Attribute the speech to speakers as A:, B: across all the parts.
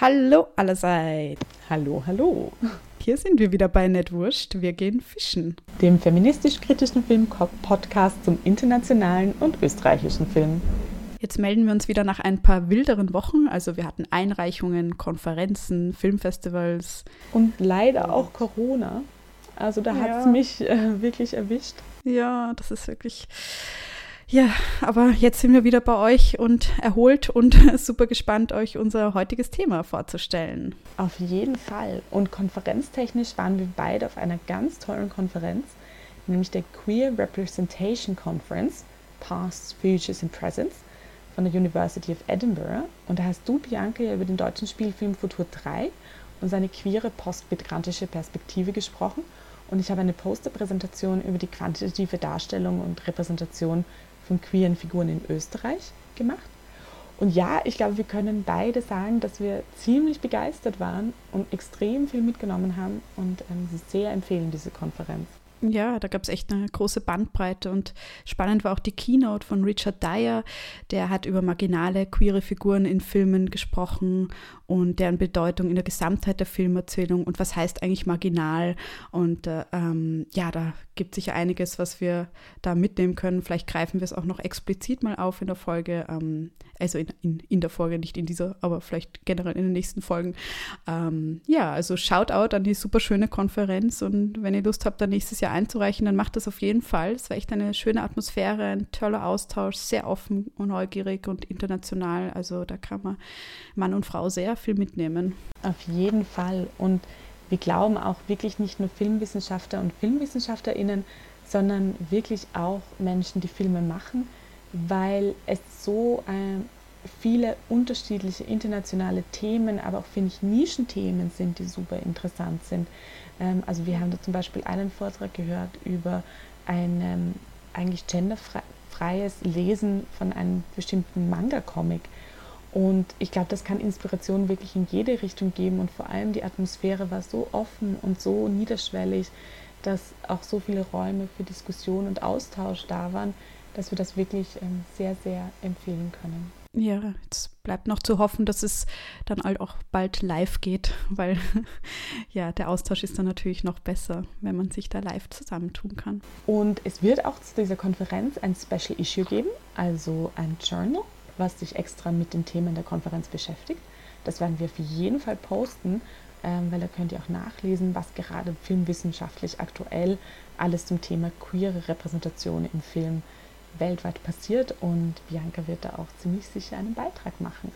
A: Hallo allerseits.
B: Hallo, hallo.
A: Hier sind wir wieder bei Netwurscht. Wir gehen fischen.
B: Dem feministisch-kritischen Film-Podcast zum internationalen und österreichischen Film.
A: Jetzt melden wir uns wieder nach ein paar wilderen Wochen. Also wir hatten Einreichungen, Konferenzen, Filmfestivals.
B: Und leider auch Corona. Also da ja. hat es mich äh, wirklich erwischt.
A: Ja, das ist wirklich ja, aber jetzt sind wir wieder bei euch und erholt und super gespannt, euch unser heutiges Thema vorzustellen.
B: Auf jeden Fall. Und konferenztechnisch waren wir beide auf einer ganz tollen Konferenz, nämlich der Queer Representation Conference, Past, Futures and Presents von der University of Edinburgh. Und da hast du, Bianca, über den deutschen Spielfilm Futur 3 und seine queere postmigrantische Perspektive gesprochen. Und ich habe eine Posterpräsentation über die quantitative Darstellung und Repräsentation von queeren Figuren in Österreich gemacht. Und ja, ich glaube, wir können beide sagen, dass wir ziemlich begeistert waren und extrem viel mitgenommen haben und ähm, sehr empfehlen diese Konferenz.
A: Ja, da gab es echt eine große Bandbreite und spannend war auch die Keynote von Richard Dyer. Der hat über marginale queere Figuren in Filmen gesprochen und deren Bedeutung in der Gesamtheit der Filmerzählung und was heißt eigentlich marginal. Und äh, ähm, ja, da gibt es sicher einiges, was wir da mitnehmen können. Vielleicht greifen wir es auch noch explizit mal auf in der Folge. Ähm, also in, in, in, der Folge, nicht in dieser, aber vielleicht generell in den nächsten Folgen. Ähm, ja, also Shoutout an die super schöne Konferenz und wenn ihr Lust habt, da nächstes Jahr einzureichen, dann macht das auf jeden Fall. Es war echt eine schöne Atmosphäre, ein toller Austausch, sehr offen und neugierig und international. Also da kann man Mann und Frau sehr viel mitnehmen.
B: Auf jeden Fall. Und wir glauben auch wirklich nicht nur Filmwissenschaftler und Filmwissenschaftlerinnen, sondern wirklich auch Menschen, die Filme machen, weil es so äh, viele unterschiedliche internationale Themen, aber auch, finde ich, Nischenthemen sind, die super interessant sind. Ähm, also wir haben da zum Beispiel einen Vortrag gehört über ein ähm, eigentlich genderfreies Lesen von einem bestimmten Manga-Comic. Und ich glaube, das kann Inspiration wirklich in jede Richtung geben. Und vor allem die Atmosphäre war so offen und so niederschwellig, dass auch so viele Räume für Diskussion und Austausch da waren, dass wir das wirklich ähm, sehr, sehr empfehlen können.
A: Ja, jetzt bleibt noch zu hoffen, dass es dann halt auch bald live geht, weil ja, der Austausch ist dann natürlich noch besser, wenn man sich da live zusammentun kann.
B: Und es wird auch zu dieser Konferenz ein Special Issue geben, also ein Journal was sich extra mit den Themen der Konferenz beschäftigt. Das werden wir auf jeden Fall posten, ähm, weil da könnt ihr auch nachlesen, was gerade filmwissenschaftlich aktuell alles zum Thema queere Repräsentation im Film weltweit passiert. Und Bianca wird da auch ziemlich sicher einen Beitrag machen.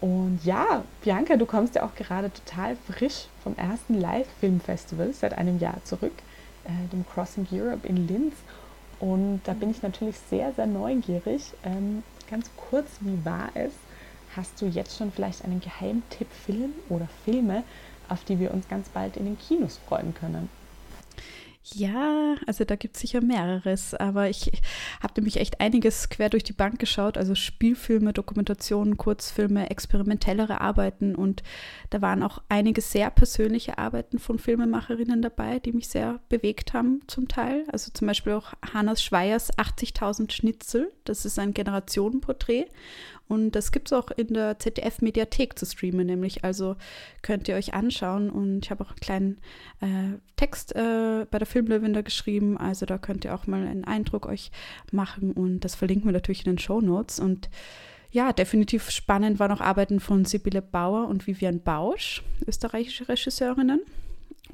B: Und ja, Bianca, du kommst ja auch gerade total frisch vom ersten Live-Film-Festival seit einem Jahr zurück, äh, dem Crossing Europe in Linz. Und da bin ich natürlich sehr, sehr neugierig, ähm, Ganz kurz, wie war es? Hast du jetzt schon vielleicht einen Geheimtipp Film oder Filme, auf die wir uns ganz bald in den Kinos freuen können?
A: Ja, also da gibt es sicher mehreres, aber ich habe nämlich echt einiges quer durch die Bank geschaut, also Spielfilme, Dokumentationen, Kurzfilme, experimentellere Arbeiten und da waren auch einige sehr persönliche Arbeiten von Filmemacherinnen dabei, die mich sehr bewegt haben zum Teil. Also zum Beispiel auch Hannas Schweiers 80.000 Schnitzel, das ist ein Generationenporträt und das gibt es auch in der ZDF-Mediathek zu streamen, nämlich. Also könnt ihr euch anschauen. Und ich habe auch einen kleinen äh, Text äh, bei der Filmlöwin da geschrieben. Also da könnt ihr auch mal einen Eindruck euch machen. Und das verlinken wir natürlich in den Show Notes. Und ja, definitiv spannend waren auch Arbeiten von Sibylle Bauer und Vivian Bausch, österreichische Regisseurinnen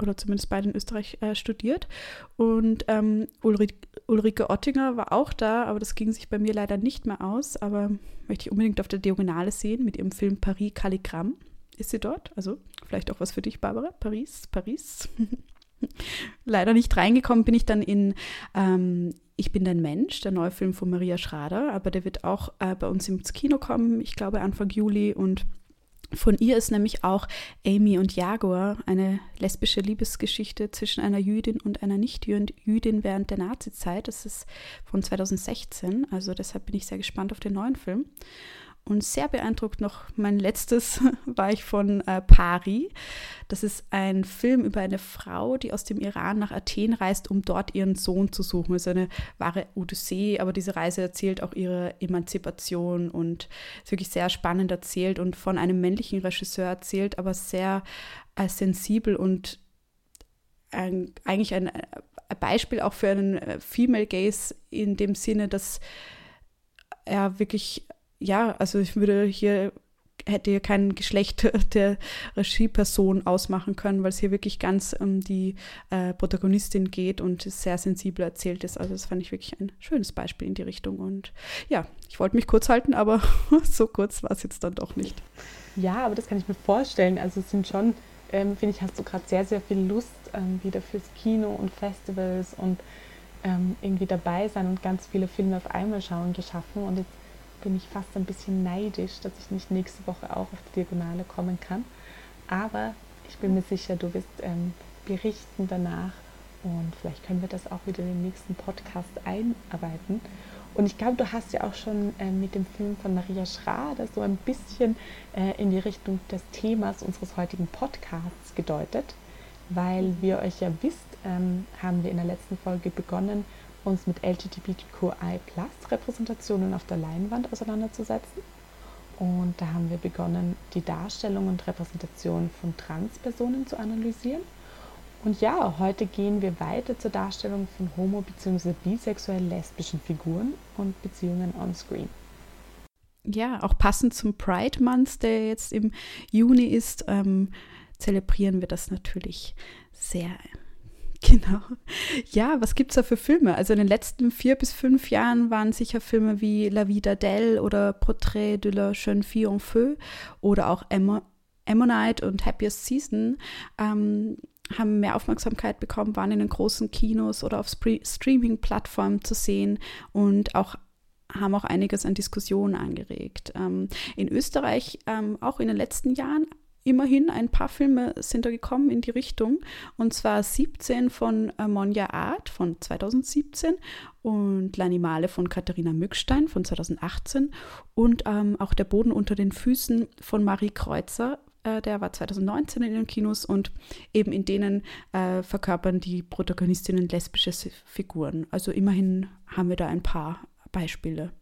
A: oder zumindest beide in Österreich äh, studiert. Und ähm, Ulrike, Ulrike Ottinger war auch da, aber das ging sich bei mir leider nicht mehr aus. Aber möchte ich unbedingt auf der Diagonale sehen mit ihrem Film Paris Calligramm. Ist sie dort? Also vielleicht auch was für dich, Barbara. Paris, Paris. leider nicht reingekommen bin ich dann in ähm, Ich bin dein Mensch, der neue Film von Maria Schrader, aber der wird auch äh, bei uns ins Kino kommen, ich glaube Anfang Juli und von ihr ist nämlich auch Amy und Jaguar, eine lesbische Liebesgeschichte zwischen einer Jüdin und einer Nicht-Jüdin während der Nazizeit. Das ist von 2016, also deshalb bin ich sehr gespannt auf den neuen Film. Und sehr beeindruckt noch mein letztes war ich von äh, Pari. Das ist ein Film über eine Frau, die aus dem Iran nach Athen reist, um dort ihren Sohn zu suchen. Es ist eine wahre Odyssee, aber diese Reise erzählt auch ihre Emanzipation und ist wirklich sehr spannend erzählt und von einem männlichen Regisseur erzählt, aber sehr äh, sensibel und ein, eigentlich ein, ein, Beispiel auch für einen äh, Female Gaze in dem Sinne, dass er wirklich ja, also ich würde hier hätte hier kein Geschlecht der Regieperson ausmachen können, weil es hier wirklich ganz um die äh, Protagonistin geht und sehr sensibel erzählt ist. Also das fand ich wirklich ein schönes Beispiel in die Richtung. Und ja, ich wollte mich kurz halten, aber so kurz war es jetzt dann doch nicht.
B: Ja, aber das kann ich mir vorstellen. Also es sind schon, ähm, finde ich, hast du gerade sehr, sehr viel Lust ähm, wieder fürs Kino und Festivals und ähm, irgendwie dabei sein und ganz viele Filme auf einmal schauen geschaffen. Und jetzt bin ich fast ein bisschen neidisch, dass ich nicht nächste Woche auch auf die Diagonale kommen kann. Aber ich bin mir sicher, du wirst ähm, berichten danach und vielleicht können wir das auch wieder in den nächsten Podcast einarbeiten. Und ich glaube, du hast ja auch schon äh, mit dem Film von Maria Schrader so ein bisschen äh, in die Richtung des Themas unseres heutigen Podcasts gedeutet, weil wir euch ja wisst, ähm, haben wir in der letzten Folge begonnen, uns mit LGBTQI-Repräsentationen auf der Leinwand auseinanderzusetzen. Und da haben wir begonnen, die Darstellung und Repräsentation von Transpersonen zu analysieren. Und ja, heute gehen wir weiter zur Darstellung von homo- bzw. bisexuell-lesbischen Figuren und Beziehungen on Screen.
A: Ja, auch passend zum Pride Month, der jetzt im Juni ist, ähm, zelebrieren wir das natürlich sehr Genau. Ja, was gibt es da für Filme? Also in den letzten vier bis fünf Jahren waren sicher Filme wie La Vie d'Adèle oder Portrait de la Jeune Fille en Feu oder auch Ammonite und Happiest Season ähm, haben mehr Aufmerksamkeit bekommen, waren in den großen Kinos oder auf Streaming-Plattformen zu sehen und auch haben auch einiges an Diskussionen angeregt. Ähm, in Österreich ähm, auch in den letzten Jahren immerhin ein paar Filme sind da gekommen in die Richtung. Und zwar 17 von Monja Art von 2017 und L'Animale von Katharina Mückstein von 2018 und ähm, auch Der Boden unter den Füßen von Marie Kreuzer. Äh, der war 2019 in den Kinos und eben in denen äh, verkörpern die Protagonistinnen lesbische Figuren. Also immerhin haben wir da ein paar Beispiele.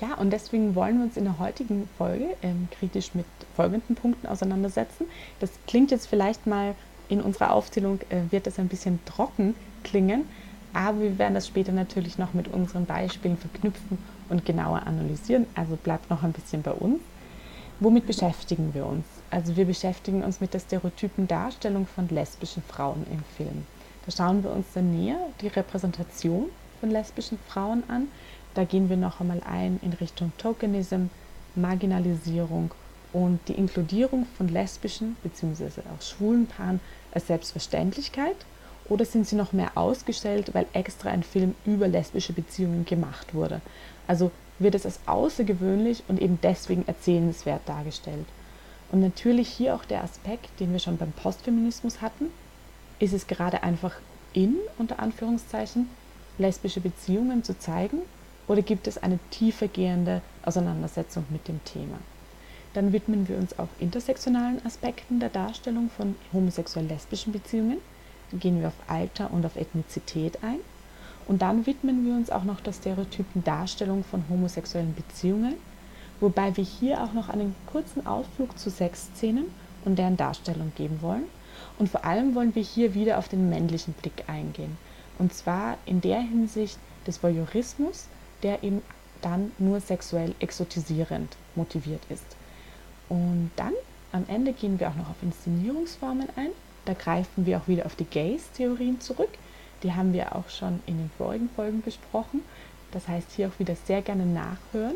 B: Ja, und deswegen wollen wir uns in der heutigen Folge ähm, kritisch mit folgenden Punkten auseinandersetzen. Das klingt jetzt vielleicht mal in unserer Aufzählung, äh, wird das ein bisschen trocken klingen, aber wir werden das später natürlich noch mit unseren Beispielen verknüpfen und genauer analysieren. Also bleibt noch ein bisschen bei uns. Womit beschäftigen wir uns? Also wir beschäftigen uns mit der stereotypen Darstellung von lesbischen Frauen im Film. Da schauen wir uns dann näher die Repräsentation von lesbischen Frauen an da gehen wir noch einmal ein in Richtung Tokenism, Marginalisierung und die Inkludierung von lesbischen bzw. auch schwulen Paaren als Selbstverständlichkeit oder sind sie noch mehr ausgestellt, weil extra ein Film über lesbische Beziehungen gemacht wurde? Also wird es als außergewöhnlich und eben deswegen erzählenswert dargestellt. Und natürlich hier auch der Aspekt, den wir schon beim Postfeminismus hatten, ist es gerade einfach in, unter Anführungszeichen, lesbische Beziehungen zu zeigen oder gibt es eine tiefergehende Auseinandersetzung mit dem Thema? Dann widmen wir uns auch intersektionalen Aspekten der Darstellung von homosexuell-lesbischen Beziehungen. Dann gehen wir auf Alter und auf Ethnizität ein. Und dann widmen wir uns auch noch der stereotypen Darstellung von homosexuellen Beziehungen, wobei wir hier auch noch einen kurzen Ausflug zu Sexszenen und deren Darstellung geben wollen. Und vor allem wollen wir hier wieder auf den männlichen Blick eingehen. Und zwar in der Hinsicht des Voyeurismus, der eben dann nur sexuell exotisierend motiviert ist. Und dann am Ende gehen wir auch noch auf Inszenierungsformen ein. Da greifen wir auch wieder auf die Gaze-Theorien zurück. Die haben wir auch schon in den vorigen Folgen besprochen. Das heißt, hier auch wieder sehr gerne nachhören.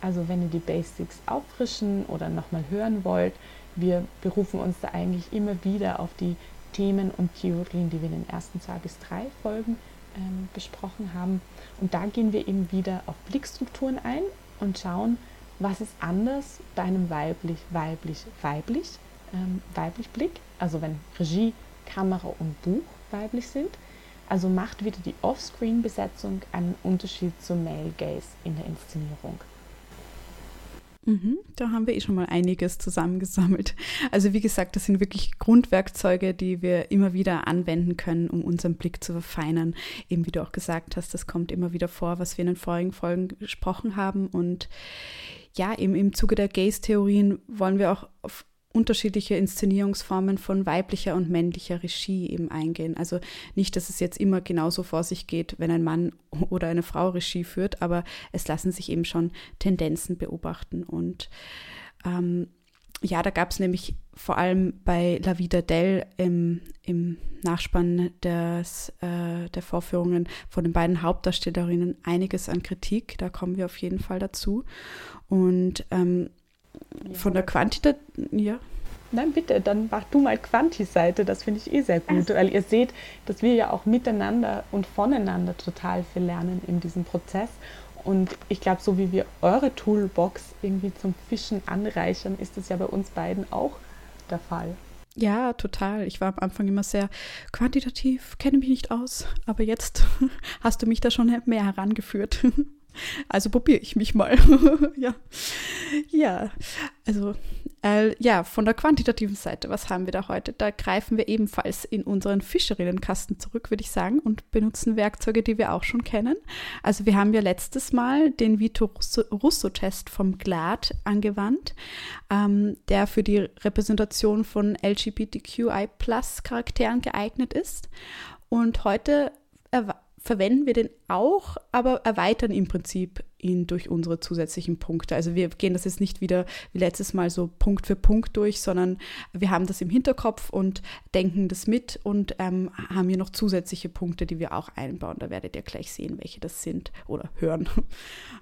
B: Also wenn ihr die Basics auffrischen oder nochmal hören wollt, wir berufen uns da eigentlich immer wieder auf die Themen und Theorien, die wir in den ersten zwei bis drei Folgen ähm, besprochen haben. Und da gehen wir eben wieder auf Blickstrukturen ein und schauen, was ist anders bei einem weiblich, weiblich, weiblich, ähm, weiblich Blick, also wenn Regie, Kamera und Buch weiblich sind. Also macht wieder die Offscreen-Besetzung einen Unterschied zum Male Gaze in der Inszenierung.
A: Mhm, da haben wir eh schon mal einiges zusammengesammelt. Also wie gesagt, das sind wirklich Grundwerkzeuge, die wir immer wieder anwenden können, um unseren Blick zu verfeinern. Eben wie du auch gesagt hast, das kommt immer wieder vor, was wir in den vorigen Folgen gesprochen haben. Und ja, eben im Zuge der Gaze-Theorien wollen wir auch auf unterschiedliche Inszenierungsformen von weiblicher und männlicher Regie eben eingehen. Also nicht, dass es jetzt immer genauso vor sich geht, wenn ein Mann oder eine Frau Regie führt, aber es lassen sich eben schon Tendenzen beobachten. Und ähm, ja, da gab es nämlich vor allem bei La Vida Del im, im Nachspann des, äh, der Vorführungen von den beiden Hauptdarstellerinnen einiges an Kritik. Da kommen wir auf jeden Fall dazu. Und ähm, von der Quantität, ja.
B: Nein, bitte, dann mach du mal Quanti-Seite, das finde ich eh sehr gut, weil ihr seht, dass wir ja auch miteinander und voneinander total viel lernen in diesem Prozess. Und ich glaube, so wie wir eure Toolbox irgendwie zum Fischen anreichern, ist es ja bei uns beiden auch der Fall.
A: Ja, total. Ich war am Anfang immer sehr quantitativ, kenne mich nicht aus, aber jetzt hast du mich da schon mehr herangeführt. Also probiere ich mich mal. ja. ja, also äh, ja, von der quantitativen Seite, was haben wir da heute? Da greifen wir ebenfalls in unseren Fischerinnenkasten zurück, würde ich sagen, und benutzen Werkzeuge, die wir auch schon kennen. Also wir haben ja letztes Mal den Vito Russo-Test vom GLAD angewandt, ähm, der für die Repräsentation von LGBTQI-Plus-Charakteren geeignet ist. Und heute verwenden wir den auch, aber erweitern im Prinzip ihn durch unsere zusätzlichen Punkte. Also wir gehen das jetzt nicht wieder wie letztes Mal so Punkt für Punkt durch, sondern wir haben das im Hinterkopf und denken das mit und ähm, haben hier noch zusätzliche Punkte, die wir auch einbauen. Da werdet ihr gleich sehen, welche das sind oder hören.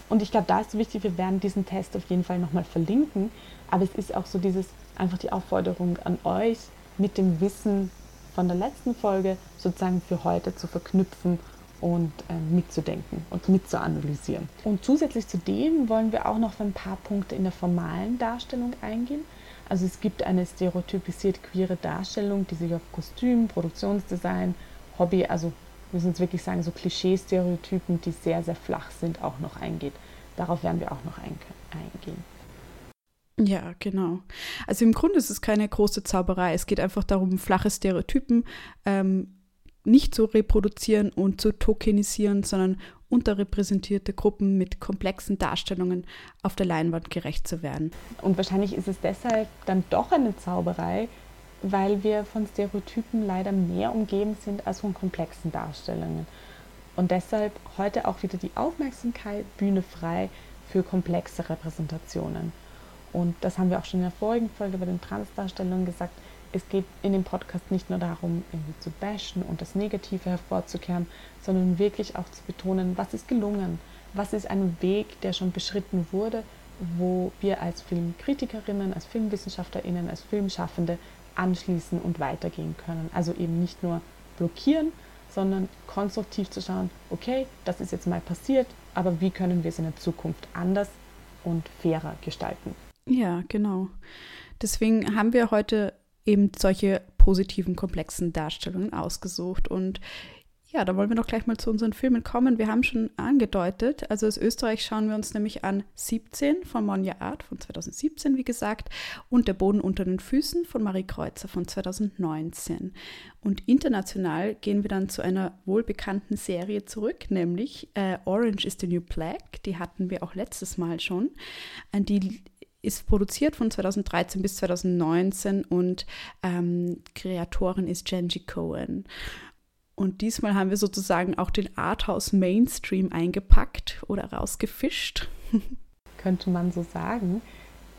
B: Und ich glaube, da ist wichtig, wir werden diesen Test auf jeden Fall nochmal verlinken, aber es ist auch so dieses, einfach die Aufforderung an euch, mit dem Wissen von der letzten Folge sozusagen für heute zu verknüpfen und äh, mitzudenken und mitzuanalysieren. Und zusätzlich zu dem wollen wir auch noch auf ein paar Punkte in der formalen Darstellung eingehen. Also es gibt eine stereotypisiert queere Darstellung, die sich auf Kostüm, Produktionsdesign, Hobby, also wir müssen jetzt wirklich sagen, so Klischee-Stereotypen, die sehr, sehr flach sind, auch noch eingeht. Darauf werden wir auch noch eingehen.
A: Ja, genau. Also im Grunde ist es keine große Zauberei. Es geht einfach darum, flache Stereotypen ähm, nicht zu reproduzieren und zu tokenisieren, sondern unterrepräsentierte Gruppen mit komplexen Darstellungen auf der Leinwand gerecht zu werden.
B: Und wahrscheinlich ist es deshalb dann doch eine Zauberei, weil wir von Stereotypen leider mehr umgeben sind als von komplexen Darstellungen. Und deshalb heute auch wieder die Aufmerksamkeit, Bühne frei für komplexe Repräsentationen. Und das haben wir auch schon in der vorigen Folge bei den Transdarstellungen gesagt es geht in dem Podcast nicht nur darum, irgendwie zu bashen und das Negative hervorzukehren, sondern wirklich auch zu betonen, was ist gelungen, was ist ein Weg, der schon beschritten wurde, wo wir als Filmkritikerinnen, als Filmwissenschaftlerinnen, als Filmschaffende anschließen und weitergehen können. Also eben nicht nur blockieren, sondern konstruktiv zu schauen, okay, das ist jetzt mal passiert, aber wie können wir es in der Zukunft anders und fairer gestalten?
A: Ja, genau. Deswegen haben wir heute eben solche positiven, komplexen Darstellungen ausgesucht. Und ja, da wollen wir doch gleich mal zu unseren Filmen kommen. Wir haben schon angedeutet, also aus Österreich schauen wir uns nämlich an 17 von Monja Art von 2017, wie gesagt, und Der Boden unter den Füßen von Marie Kreuzer von 2019. Und international gehen wir dann zu einer wohlbekannten Serie zurück, nämlich äh, Orange is the New Black. Die hatten wir auch letztes Mal schon. Die ist produziert von 2013 bis 2019 und ähm, Kreatorin ist Genji Cohen. Und diesmal haben wir sozusagen auch den Arthouse Mainstream eingepackt oder rausgefischt.
B: Könnte man so sagen.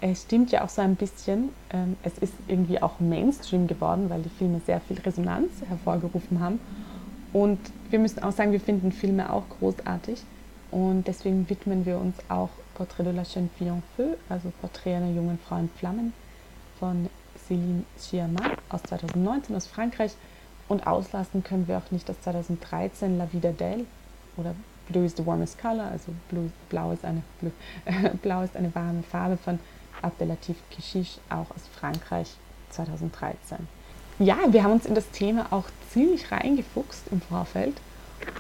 B: Es stimmt ja auch so ein bisschen. Ähm, es ist irgendwie auch Mainstream geworden, weil die Filme sehr viel Resonanz hervorgerufen haben. Und wir müssen auch sagen, wir finden Filme auch großartig. Und deswegen widmen wir uns auch Portrait de la jeune fille en feu, also Porträt einer jungen Frau in Flammen von Céline Sciamma aus 2019 aus Frankreich. Und auslassen können wir auch nicht aus 2013 La Vida d'elle oder Blue is the warmest color, also Blue, Blau, ist eine, Blue, Blau ist eine warme Farbe von Abdelatif Kishish, auch aus Frankreich 2013. Ja, wir haben uns in das Thema auch ziemlich reingefuchst im Vorfeld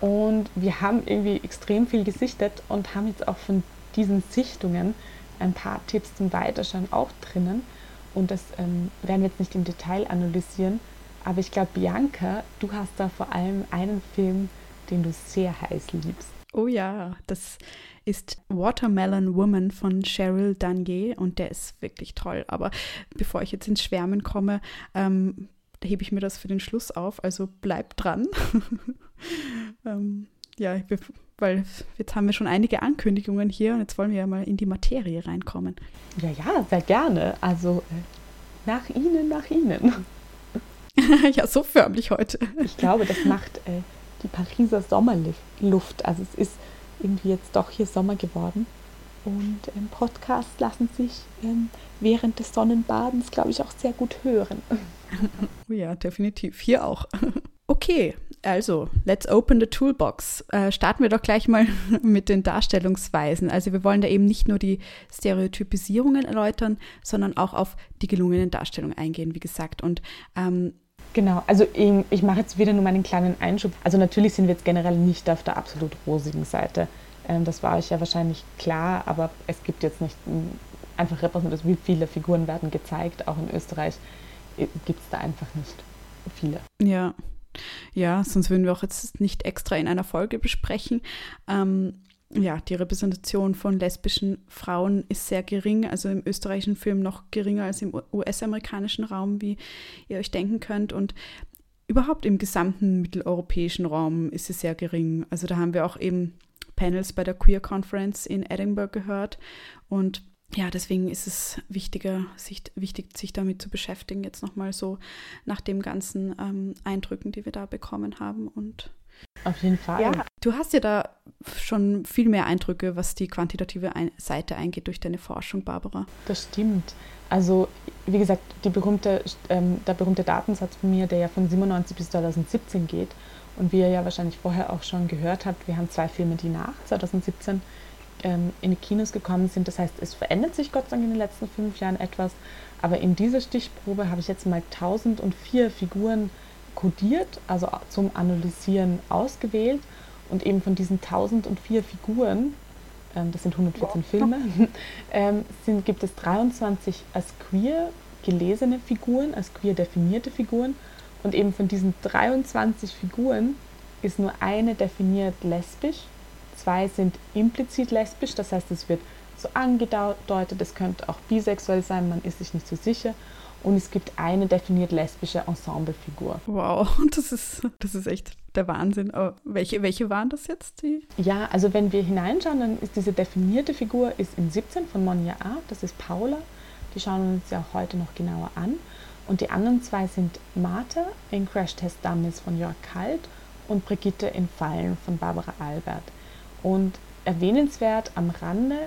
B: und wir haben irgendwie extrem viel gesichtet und haben jetzt auch von diesen Sichtungen ein paar Tipps zum Weiterschauen auch drinnen. Und das ähm, werden wir jetzt nicht im Detail analysieren. Aber ich glaube, Bianca, du hast da vor allem einen Film, den du sehr heiß liebst.
A: Oh ja, das ist Watermelon Woman von Cheryl Danier und der ist wirklich toll. Aber bevor ich jetzt ins Schwärmen komme, ähm, hebe ich mir das für den Schluss auf. Also bleib dran. ähm, ja, weil jetzt haben wir schon einige Ankündigungen hier und jetzt wollen wir ja mal in die Materie reinkommen.
B: Ja, ja, sehr gerne. Also äh, nach Ihnen, nach Ihnen.
A: ja, so förmlich heute.
B: Ich glaube, das macht äh, die Pariser Sommerluft. Also es ist irgendwie jetzt doch hier Sommer geworden. Und ähm, Podcasts lassen sich ähm, während des Sonnenbadens, glaube ich, auch sehr gut hören.
A: Oh ja, definitiv. Hier auch. Okay, also, let's open the toolbox. Äh, starten wir doch gleich mal mit den Darstellungsweisen. Also, wir wollen da eben nicht nur die Stereotypisierungen erläutern, sondern auch auf die gelungenen Darstellungen eingehen, wie gesagt. Und ähm,
B: Genau, also ich, ich mache jetzt wieder nur meinen kleinen Einschub. Also natürlich sind wir jetzt generell nicht auf der absolut rosigen Seite. Ähm, das war euch ja wahrscheinlich klar, aber es gibt jetzt nicht einfach repräsentativ, wie viele Figuren werden gezeigt. Auch in Österreich äh, gibt es da einfach nicht viele.
A: Ja. Ja, sonst würden wir auch jetzt nicht extra in einer Folge besprechen. Ähm, ja, die Repräsentation von lesbischen Frauen ist sehr gering, also im österreichischen Film noch geringer als im US-amerikanischen Raum, wie ihr euch denken könnt. Und überhaupt im gesamten mitteleuropäischen Raum ist sie sehr gering. Also da haben wir auch eben Panels bei der Queer Conference in Edinburgh gehört. Und ja, deswegen ist es wichtiger, sich, wichtig, sich damit zu beschäftigen, jetzt nochmal so nach den ganzen ähm, Eindrücken, die wir da bekommen haben. Und
B: auf jeden Fall. Ja,
A: du hast ja da schon viel mehr Eindrücke, was die quantitative Seite eingeht durch deine Forschung, Barbara.
B: Das stimmt. Also, wie gesagt, berühmte, ähm, der berühmte Datensatz von mir, der ja von 97 bis 2017 geht und wie ihr ja wahrscheinlich vorher auch schon gehört habt, wir haben zwei Filme, die nach 2017 ähm, in die Kinos gekommen sind. Das heißt, es verändert sich Gott sei Dank in den letzten fünf Jahren etwas. Aber in dieser Stichprobe habe ich jetzt mal 1004 Figuren kodiert, also zum Analysieren ausgewählt. Und eben von diesen 1004 Figuren, ähm, das sind 114 wow. Filme, ähm, sind, gibt es 23 als queer gelesene Figuren, als queer definierte Figuren. Und eben von diesen 23 Figuren ist nur eine definiert lesbisch, zwei sind implizit lesbisch, das heißt, es wird so angedeutet, es könnte auch bisexuell sein, man ist sich nicht so sicher und es gibt eine definiert lesbische Ensemblefigur.
A: Wow, das ist, das ist echt der Wahnsinn. Aber welche, welche waren das jetzt? Die?
B: Ja, also wenn wir hineinschauen, dann ist diese definierte Figur ist in 17 von Monja A, das ist Paula. Die schauen wir uns ja auch heute noch genauer an. Und die anderen zwei sind Martha in Crash Test Dummies von Jörg Kalt und Brigitte in Fallen von Barbara Albert. Und erwähnenswert am Rande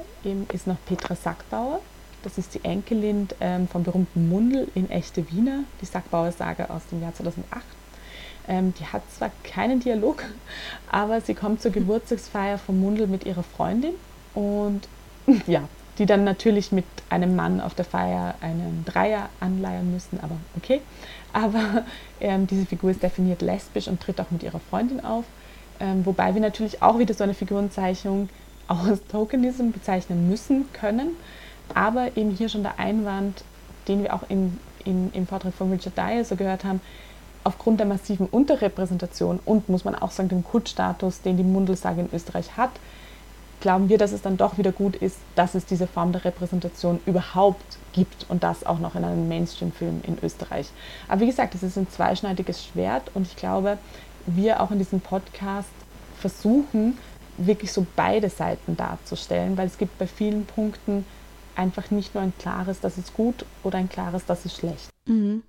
B: ist noch Petra Sackbauer, das ist die Enkelin ähm, vom berühmten Mundel in Echte Wiener, die Sackbauer-Sage aus dem Jahr 2008. Ähm, die hat zwar keinen Dialog, aber sie kommt zur Geburtstagsfeier vom Mundel mit ihrer Freundin und ja, die dann natürlich mit einem Mann auf der Feier einen Dreier anleiern müssen, aber okay. Aber ähm, diese Figur ist definiert lesbisch und tritt auch mit ihrer Freundin auf. Ähm, wobei wir natürlich auch wieder so eine Figurenzeichnung aus Tokenism bezeichnen müssen können. Aber eben hier schon der Einwand, den wir auch in, in, im Vortrag von Richard Dyer so gehört haben, aufgrund der massiven Unterrepräsentation und, muss man auch sagen, dem Kultstatus, den die Mundelsage in Österreich hat, glauben wir, dass es dann doch wieder gut ist, dass es diese Form der Repräsentation überhaupt gibt und das auch noch in einem Mainstream-Film in Österreich. Aber wie gesagt, es ist ein zweischneidiges Schwert und ich glaube, wir auch in diesem Podcast versuchen, wirklich so beide Seiten darzustellen, weil es gibt bei vielen Punkten einfach nicht nur ein klares, das ist gut oder ein klares, das ist schlecht.
A: Mhm.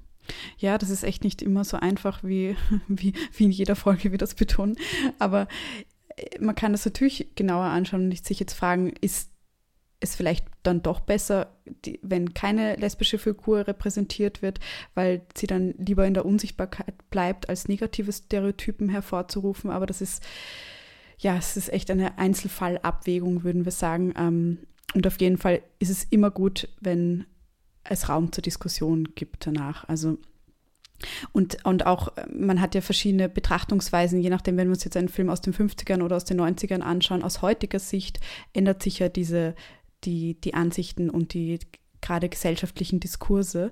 A: Ja, das ist echt nicht immer so einfach, wie, wie, wie in jeder Folge wir das betonen. Aber äh, man kann das natürlich genauer anschauen und sich jetzt fragen, ist es vielleicht dann doch besser, die, wenn keine lesbische Figur repräsentiert wird, weil sie dann lieber in der Unsichtbarkeit bleibt, als negative Stereotypen hervorzurufen. Aber das ist, ja, es ist echt eine Einzelfallabwägung, würden wir sagen. Ähm, und auf jeden Fall ist es immer gut, wenn es Raum zur Diskussion gibt danach. Also und, und auch, man hat ja verschiedene Betrachtungsweisen, je nachdem, wenn wir uns jetzt einen Film aus den 50ern oder aus den 90ern anschauen, aus heutiger Sicht ändert sich ja diese, die, die Ansichten und die gerade gesellschaftlichen Diskurse.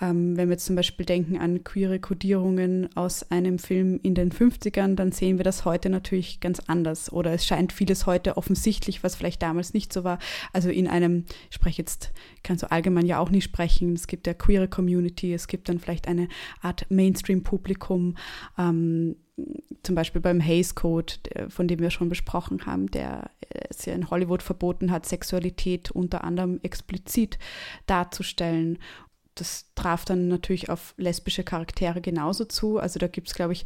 A: Ähm, wenn wir jetzt zum Beispiel denken an queere Kodierungen aus einem Film in den 50ern, dann sehen wir das heute natürlich ganz anders. Oder es scheint vieles heute offensichtlich, was vielleicht damals nicht so war. Also in einem, ich spreche jetzt, kann so allgemein ja auch nicht sprechen, es gibt ja queere Community, es gibt dann vielleicht eine Art Mainstream-Publikum. Ähm, zum Beispiel beim Hays Code, von dem wir schon besprochen haben, der es ja in Hollywood verboten hat, Sexualität unter anderem explizit darzustellen. Das traf dann natürlich auf lesbische Charaktere genauso zu. Also da gibt es, glaube ich,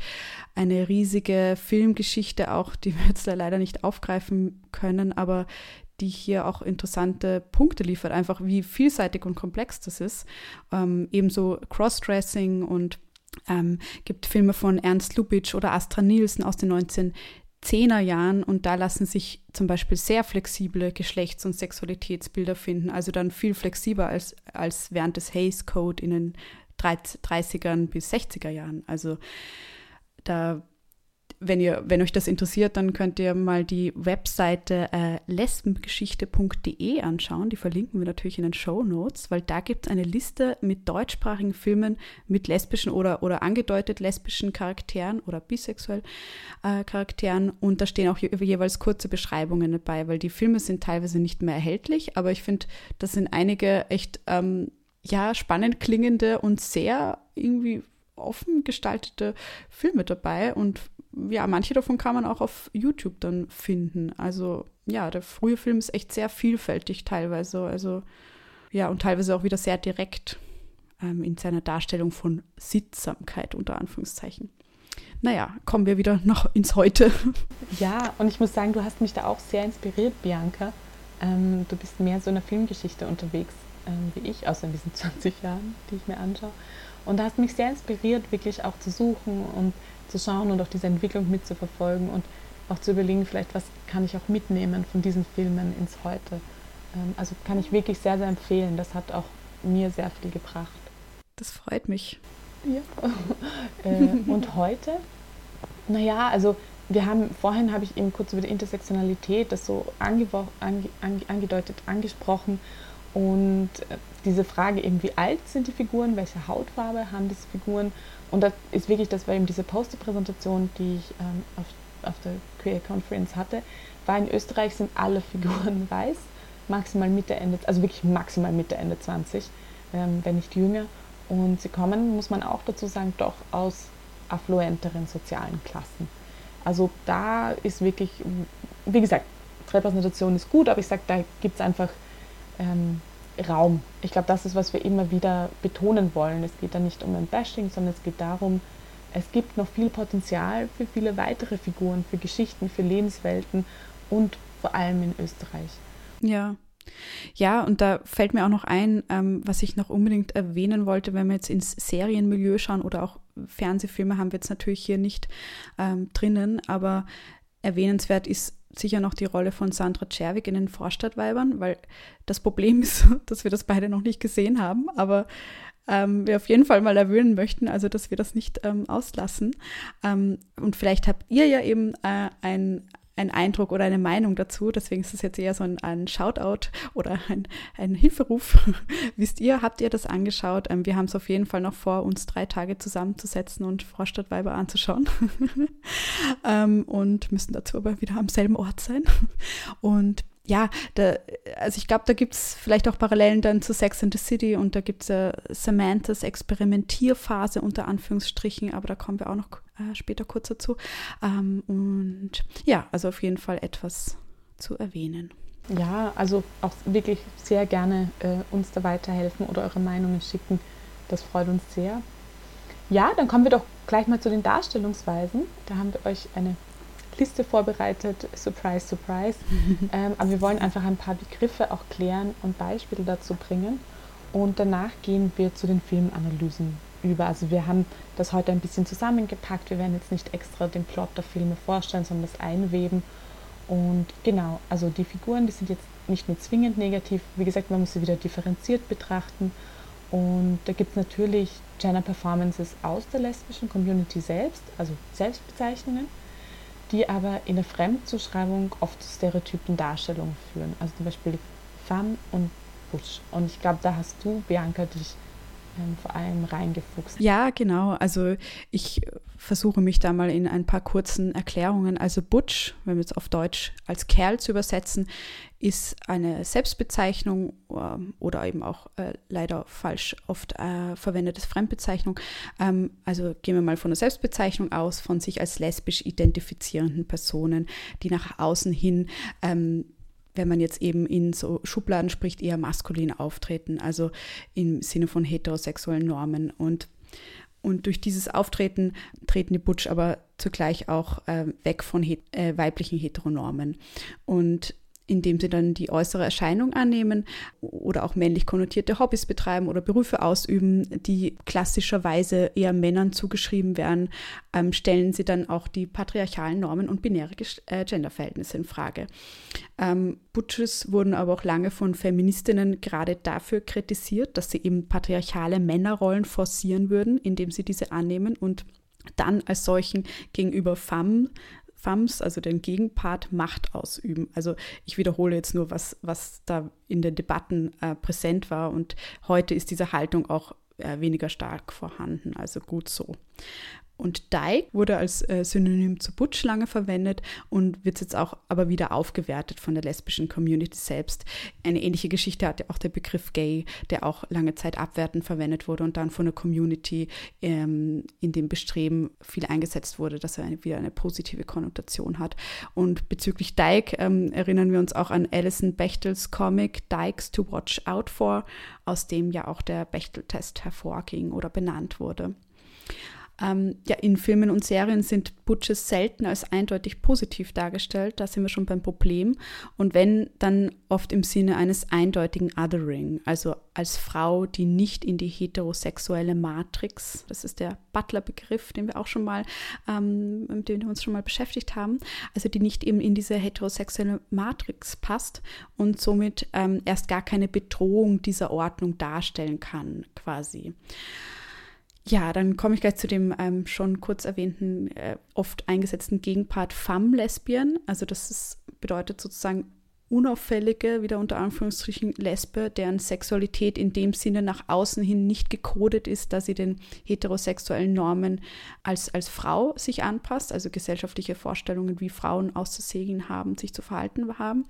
A: eine riesige Filmgeschichte auch, die wir jetzt da leider nicht aufgreifen können, aber die hier auch interessante Punkte liefert, einfach wie vielseitig und komplex das ist. Ähm, ebenso Crossdressing und ähm, gibt Filme von Ernst Lubitsch oder Astra Nielsen aus den 1910er Jahren und da lassen sich zum Beispiel sehr flexible Geschlechts- und Sexualitätsbilder finden, also dann viel flexibler als, als während des Hays Code in den 30ern bis 60er Jahren. Also da wenn, ihr, wenn euch das interessiert, dann könnt ihr mal die Webseite äh, lesbengeschichte.de anschauen. Die verlinken wir natürlich in den Show Notes, weil da gibt es eine Liste mit deutschsprachigen Filmen mit lesbischen oder, oder angedeutet lesbischen Charakteren oder bisexuell äh, Charakteren. Und da stehen auch je, jeweils kurze Beschreibungen dabei, weil die Filme sind teilweise nicht mehr erhältlich. Aber ich finde, das sind einige echt ähm, ja, spannend klingende und sehr irgendwie offen gestaltete Filme dabei und ja, manche davon kann man auch auf YouTube dann finden. Also ja, der frühe Film ist echt sehr vielfältig teilweise. Also ja, und teilweise auch wieder sehr direkt ähm, in seiner Darstellung von Sittsamkeit unter Anführungszeichen. Naja, kommen wir wieder noch ins Heute.
B: Ja, und ich muss sagen, du hast mich da auch sehr inspiriert, Bianca. Ähm, du bist mehr so in der Filmgeschichte unterwegs ähm, wie ich, außer in diesen 20 Jahren, die ich mir anschaue. Und da hast mich sehr inspiriert, wirklich auch zu suchen und zu schauen und auch diese Entwicklung mitzuverfolgen und auch zu überlegen, vielleicht was kann ich auch mitnehmen von diesen Filmen ins Heute. Ähm, also kann ich wirklich sehr, sehr empfehlen. Das hat auch mir sehr viel gebracht.
A: Das freut mich.
B: Ja. Äh, und heute? Naja, also wir haben, vorhin habe ich eben kurz über die Intersektionalität, das so ange, ange, angedeutet, angesprochen und äh, diese Frage eben, wie alt sind die Figuren, welche Hautfarbe haben diese Figuren und das ist wirklich, das war eben diese Poster-Präsentation, die ich ähm, auf, auf der Queer Conference hatte, war in Österreich sind alle Figuren weiß, maximal Mitte, Ende, also wirklich maximal Mitte, Ende 20, ähm, wenn nicht jünger. Und sie kommen, muss man auch dazu sagen, doch aus affluenteren sozialen Klassen. Also da ist wirklich, wie gesagt, Repräsentation ist gut, aber ich sage, da gibt es einfach ähm, Raum. Ich glaube, das ist, was wir immer wieder betonen wollen. Es geht da nicht um ein Bashing, sondern es geht darum, es gibt noch viel Potenzial für viele weitere Figuren, für Geschichten, für Lebenswelten und vor allem in Österreich.
A: Ja. Ja, und da fällt mir auch noch ein, ähm, was ich noch unbedingt erwähnen wollte, wenn wir jetzt ins Serienmilieu schauen oder auch Fernsehfilme haben wir jetzt natürlich hier nicht ähm, drinnen, aber erwähnenswert ist sicher noch die Rolle von Sandra Czerwig in den Vorstadtweibern, weil das Problem ist, dass wir das beide noch nicht gesehen haben, aber ähm, wir auf jeden Fall mal erwähnen möchten, also dass wir das nicht ähm, auslassen. Ähm, und vielleicht habt ihr ja eben äh, ein, ein Eindruck oder eine Meinung dazu. Deswegen ist es jetzt eher so ein, ein Shoutout oder ein, ein Hilferuf. Wisst ihr, habt ihr das angeschaut? Ähm, wir haben es auf jeden Fall noch vor, uns drei Tage zusammenzusetzen und Vorstadtweiber anzuschauen. ähm, und müssen dazu aber wieder am selben Ort sein. Und ja, da, also ich glaube, da gibt es vielleicht auch Parallelen dann zu Sex and the City und da gibt es äh, Samanthas Experimentierphase unter Anführungsstrichen, aber da kommen wir auch noch äh, später kurz dazu. Ähm, und ja, also auf jeden Fall etwas zu erwähnen.
B: Ja, also auch wirklich sehr gerne äh, uns da weiterhelfen oder eure Meinungen schicken. Das freut uns sehr. Ja, dann kommen wir doch gleich mal zu den Darstellungsweisen. Da haben wir euch eine Liste vorbereitet. Surprise, surprise. ähm, aber wir wollen einfach ein paar Begriffe auch klären und Beispiele dazu bringen. Und danach gehen wir zu den Filmanalysen über. Also wir haben das heute ein bisschen zusammengepackt. Wir werden jetzt nicht extra den Plot der Filme vorstellen, sondern das einweben. Und genau, also die Figuren, die sind jetzt nicht nur zwingend negativ. Wie gesagt, man muss sie wieder differenziert betrachten. Und da gibt es natürlich Gender Performances aus der lesbischen Community selbst, also Selbstbezeichnungen die aber in der Fremdzuschreibung oft zu stereotypen Darstellungen führen. Also zum Beispiel Femme und Butch. Und ich glaube, da hast du, Bianca, dich ähm, vor allem reingefuchst.
A: Ja, genau. Also ich versuche mich da mal in ein paar kurzen Erklärungen. Also Butch, wenn wir es auf Deutsch als Kerl zu übersetzen, ist eine Selbstbezeichnung ähm, oder eben auch äh, leider falsch oft äh, verwendetes Fremdbezeichnung. Ähm, also gehen wir mal von der Selbstbezeichnung aus, von sich als lesbisch identifizierenden Personen, die nach außen hin ähm, wenn man jetzt eben in so Schubladen spricht, eher maskulin auftreten, also im Sinne von heterosexuellen Normen. Und, und durch dieses Auftreten treten die Butch aber zugleich auch äh, weg von he äh, weiblichen Heteronormen. Und indem sie dann die äußere Erscheinung annehmen oder auch männlich konnotierte Hobbys betreiben oder Berufe ausüben, die klassischerweise eher Männern zugeschrieben werden, ähm, stellen sie dann auch die patriarchalen Normen und binäre äh, Genderverhältnisse in Frage. Ähm, Butches wurden aber auch lange von Feministinnen gerade dafür kritisiert, dass sie eben patriarchale Männerrollen forcieren würden, indem sie diese annehmen und dann als solchen gegenüber Femmes Femmes, also den Gegenpart, Macht ausüben. Also ich wiederhole jetzt nur, was, was da in den Debatten äh, präsent war und heute ist diese Haltung auch äh, weniger stark vorhanden, also gut so. Und Dyke wurde als äh, Synonym zu Butch lange verwendet und wird jetzt auch aber wieder aufgewertet von der lesbischen Community selbst. Eine ähnliche Geschichte hatte auch der Begriff Gay, der auch lange Zeit abwertend verwendet wurde und dann von der Community ähm, in dem Bestreben viel eingesetzt wurde, dass er eine, wieder eine positive Konnotation hat. Und bezüglich Dyke ähm, erinnern wir uns auch an Alison Bechtels Comic Dykes to Watch Out For, aus dem ja auch der Bechtel-Test hervorging oder benannt wurde. Ähm, ja, in Filmen und Serien sind Butches selten als eindeutig positiv dargestellt. Da sind wir schon beim Problem. Und wenn, dann oft im Sinne eines eindeutigen Othering, also als Frau, die nicht in die heterosexuelle Matrix, das ist der Butler-Begriff, den wir auch schon mal, ähm, mit dem wir uns schon mal beschäftigt haben, also die nicht eben in diese heterosexuelle Matrix passt und somit ähm, erst gar keine Bedrohung dieser Ordnung darstellen kann, quasi. Ja, dann komme ich gleich zu dem ähm, schon kurz erwähnten, äh, oft eingesetzten Gegenpart Femme-Lesbien. Also das ist, bedeutet sozusagen unauffällige, wieder unter Anführungsstrichen Lesbe, deren Sexualität in dem Sinne nach außen hin nicht gekodet ist, da sie den heterosexuellen Normen als, als Frau sich anpasst, also gesellschaftliche Vorstellungen, wie Frauen auszusehen haben, sich zu verhalten haben.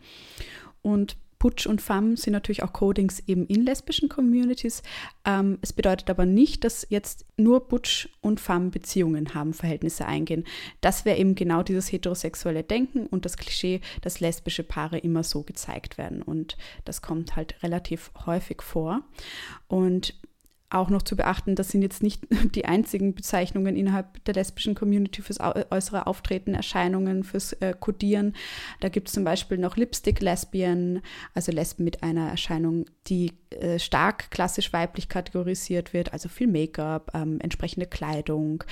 A: Und Butch und Femme sind natürlich auch Codings eben in lesbischen Communities. Ähm, es bedeutet aber nicht, dass jetzt nur Butch und Femme Beziehungen haben, Verhältnisse eingehen. Das wäre eben genau dieses heterosexuelle Denken und das Klischee, dass lesbische Paare immer so gezeigt werden. Und das kommt halt relativ häufig vor. Und auch noch zu beachten, das sind jetzt nicht die einzigen Bezeichnungen innerhalb der lesbischen Community fürs äußere Auftreten, Erscheinungen, fürs äh, Codieren. Da gibt es zum Beispiel noch Lipstick-Lesbien, also Lesben mit einer Erscheinung, die äh, stark klassisch weiblich kategorisiert wird, also viel Make-up, ähm, entsprechende Kleidung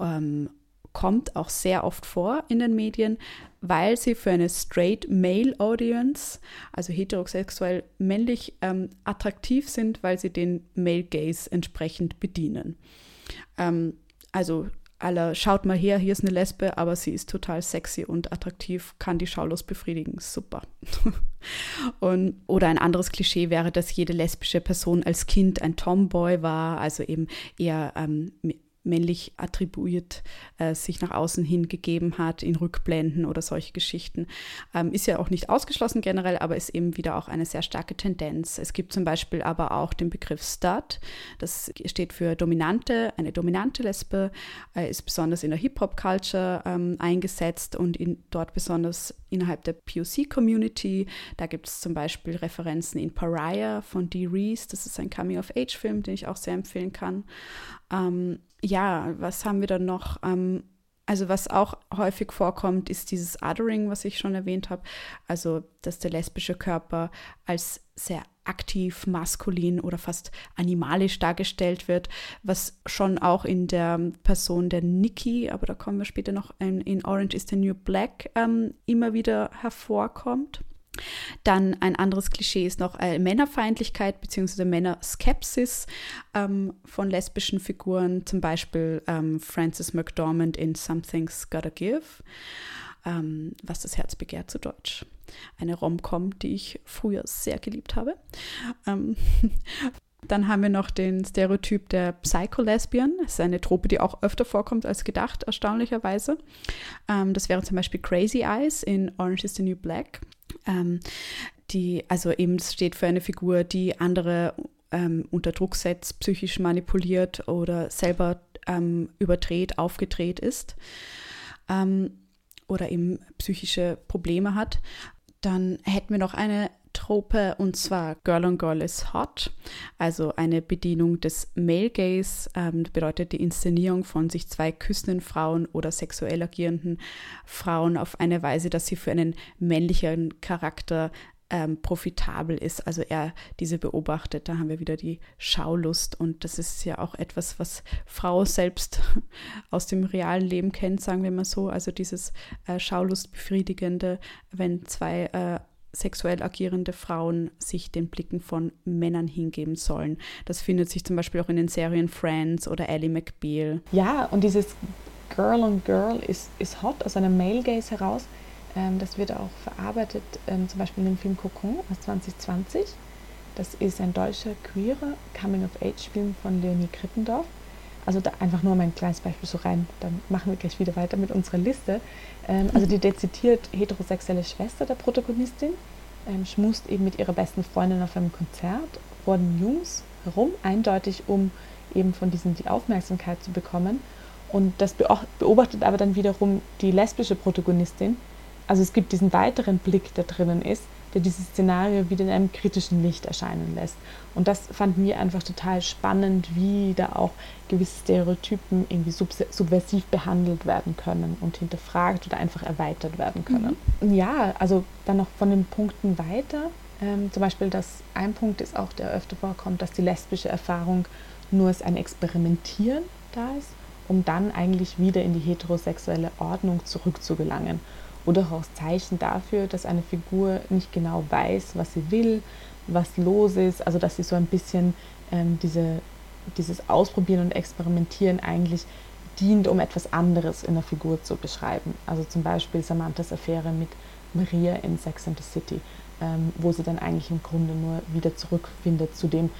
A: ähm, kommt auch sehr oft vor in den Medien, weil sie für eine straight male Audience, also heterosexuell männlich, ähm, attraktiv sind, weil sie den Male Gaze entsprechend bedienen. Ähm, also aller, schaut mal her, hier ist eine Lesbe, aber sie ist total sexy und attraktiv, kann die schaulos befriedigen, super. und, oder ein anderes Klischee wäre, dass jede lesbische Person als Kind ein Tomboy war, also eben eher ähm, männlich attribuiert äh, sich nach außen hin gegeben hat in Rückblenden oder solche Geschichten. Ähm, ist ja auch nicht ausgeschlossen generell, aber ist eben wieder auch eine sehr starke Tendenz. Es gibt zum Beispiel aber auch den Begriff Stud, das steht für dominante, eine dominante Lesbe, äh, ist besonders in der Hip-Hop-Culture ähm, eingesetzt und in, dort besonders innerhalb der POC-Community. Da gibt es zum Beispiel Referenzen in Pariah von Dee Reese, das ist ein Coming-of-Age-Film, den ich auch sehr empfehlen kann. Ähm, ja, was haben wir dann noch? Ähm, also was auch häufig vorkommt, ist dieses Othering, was ich schon erwähnt habe. Also, dass der lesbische Körper als sehr aktiv, maskulin oder fast animalisch dargestellt wird, was schon auch in der Person der Nikki, aber da kommen wir später noch in, in Orange is the New Black, ähm, immer wieder hervorkommt. Dann ein anderes Klischee ist noch äh, Männerfeindlichkeit bzw. Männerskepsis ähm, von lesbischen Figuren, zum Beispiel ähm, Frances McDormand in Something's Gotta Give. ähm, Was das Herz begehrt zu Deutsch. Eine Rom-Com, die ich früher sehr geliebt habe. Ähm, dann haben wir noch den Stereotyp der Psycho-Lesbian. Das ist eine Trope, die auch öfter vorkommt als gedacht, erstaunlicherweise. Ähm, das wäre zum Beispiel Crazy Eyes in Orange is the New Black. Ähm, die, also eben steht für eine Figur, die andere ähm, unter Druck setzt, psychisch manipuliert oder selber ähm, überdreht, aufgedreht ist ähm, oder eben psychische Probleme hat. Dann hätten wir noch eine Trope und zwar Girl on Girl is Hot, also eine Bedienung des Male Gaze, ähm, bedeutet die Inszenierung von sich zwei küssenden Frauen oder sexuell agierenden Frauen auf eine Weise, dass sie für einen männlichen Charakter ähm, profitabel ist. Also er diese beobachtet, da haben wir wieder die Schaulust und das ist ja auch etwas, was Frau selbst aus dem realen Leben kennt, sagen wir mal so. Also dieses äh, Schaulustbefriedigende, wenn zwei äh, sexuell agierende Frauen sich den Blicken von Männern hingeben sollen. Das findet sich zum Beispiel auch in den Serien Friends oder Ellie McBeal.
B: Ja, und dieses Girl on Girl ist, ist hot aus einer Male Gaze heraus ähm, das wird auch verarbeitet, ähm, zum Beispiel in dem Film Kokon aus 2020. Das ist ein deutscher queerer Coming-of-Age-Film von Leonie Krippendorf. Also da einfach nur mein kleines Beispiel so rein, dann machen wir gleich wieder weiter mit unserer Liste. Ähm, also die dezidiert heterosexuelle Schwester der Protagonistin ähm, schmust eben mit ihrer besten Freundin auf einem Konzert vor den Jungs herum, eindeutig um eben von diesen die Aufmerksamkeit zu bekommen. Und das beobachtet aber dann wiederum die lesbische Protagonistin, also es gibt diesen weiteren Blick, der drinnen ist, der dieses Szenario wieder in einem kritischen Licht erscheinen lässt. Und das fanden wir einfach total spannend, wie da auch gewisse Stereotypen irgendwie subversiv behandelt werden können und hinterfragt oder einfach erweitert werden können. Mhm. Ja, also dann noch von den Punkten weiter. Ähm, zum Beispiel, dass ein Punkt ist auch, der öfter vorkommt, dass die lesbische Erfahrung nur als ein Experimentieren da ist, um dann eigentlich wieder in die heterosexuelle Ordnung zurückzugelangen oder auch Zeichen dafür, dass eine Figur nicht genau weiß, was sie will, was los ist, also dass sie so ein bisschen ähm, diese, dieses Ausprobieren und Experimentieren eigentlich dient, um etwas anderes in der Figur zu beschreiben. Also zum Beispiel Samanthas Affäre mit Maria in Sex and the City, ähm, wo sie dann eigentlich im Grunde nur wieder zurückfindet zu dem